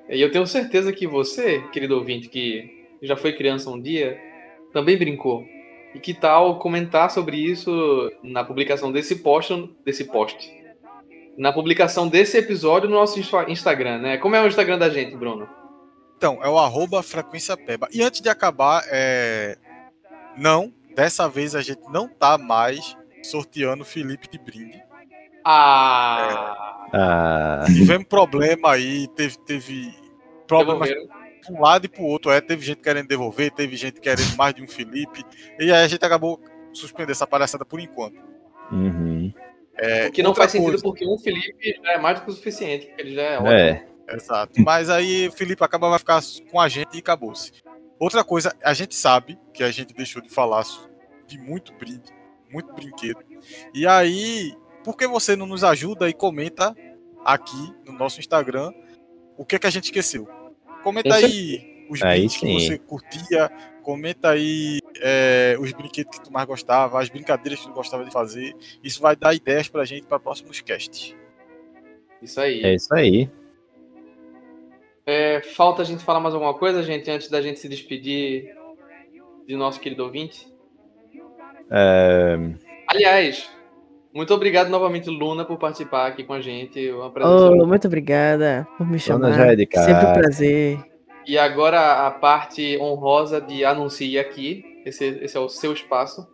E eu tenho certeza que você, querido ouvinte, que já foi criança um dia, também brincou. E que tal comentar sobre isso na publicação desse post, desse post? Na publicação desse episódio no nosso insta- Instagram, né? Como é o Instagram da gente, Bruno? Então, é o arroba frequência peba. E antes de acabar, é... não, dessa vez a gente não tá mais sorteando o Felipe de brinde. Ah! Ah, Tivemos problema aí, teve, teve problemas Pra um lado e pro outro. É, teve gente querendo devolver, teve gente querendo mais de um Felipe. E aí a gente acabou suspendendo essa palhaçada por enquanto. uhum. É, O que não faz sentido coisa- porque um Felipe já é mais do que o suficiente, porque ele já é ótimo. É. Exato. Mas aí o Felipe acaba vai ficar com a gente e acabou-se. Outra coisa, a gente sabe que a gente deixou de falar de muito brinde, muito brinquedo. E aí, por que você não nos ajuda e comenta aqui no nosso Instagram o que, é que a gente esqueceu? Comenta Com aí os Aí que você curtia, comenta aí é, os brinquedos que tu mais gostava, as brincadeiras que tu gostava de fazer. Isso vai dar ideias pra gente para próximos casts. Isso aí. É isso aí. É, falta a gente falar mais alguma coisa, gente, antes da gente se despedir de nosso querido ouvinte? É, Aliás, muito obrigado novamente, Luna, por participar aqui com a gente. Uma. Oh, muito obrigada por me chamar. já é de casa. Sempre um prazer. E agora a parte honrosa de anuncie aqui. Esse, esse é o seu espaço.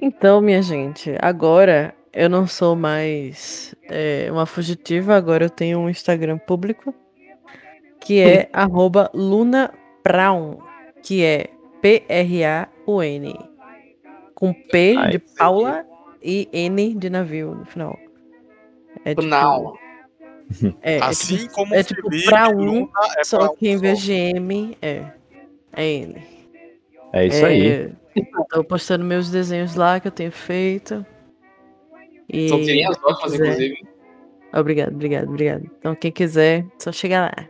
Então, minha gente, agora eu não sou mais é, uma fugitiva, agora eu tenho um Instagram público que é arroba lunapraun, que é P-R-A-U-N. Com P Ah, de isso Paula e N de navio no final. É tipo, Não. é, é assim tipo, como é tipo Felipe, pra um, Luna é só pra um que em vez de M é, é N. é isso aí. Tô postando meus desenhos lá que eu tenho feito. E São tirinhas ótimas, inclusive. Obrigado, obrigado, obrigado. Então, quem quiser, só chegar lá.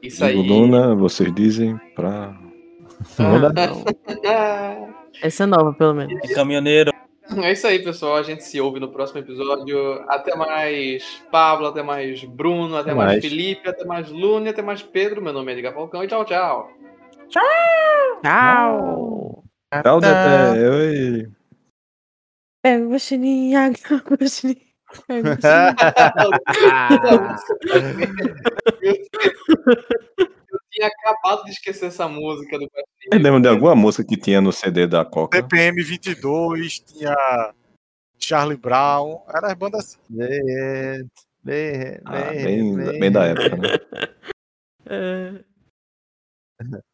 Isso aí. Luna, vocês dizem pra. Ah, Essa é nova, pelo menos. É caminhoneiro. É isso aí, pessoal. A gente se ouve no próximo episódio. Até mais Pablo, até mais Bruno, até Até mais, mais. Felipe, até mais Luna, até mais Pedro. Meu nome é Edgar Falcão e tchau, tchau. Tchau! Tchau, Deté. Oi. Pega o guaxinim, água. Pega o Eu tinha acabado de esquecer essa música do Eu lembro de alguma música que tinha no CD da Coca. TPM 22, tinha Charlie Brown, era as bandas assim. Bem, bem, Ah, bem, bem da época, né? guaxinim.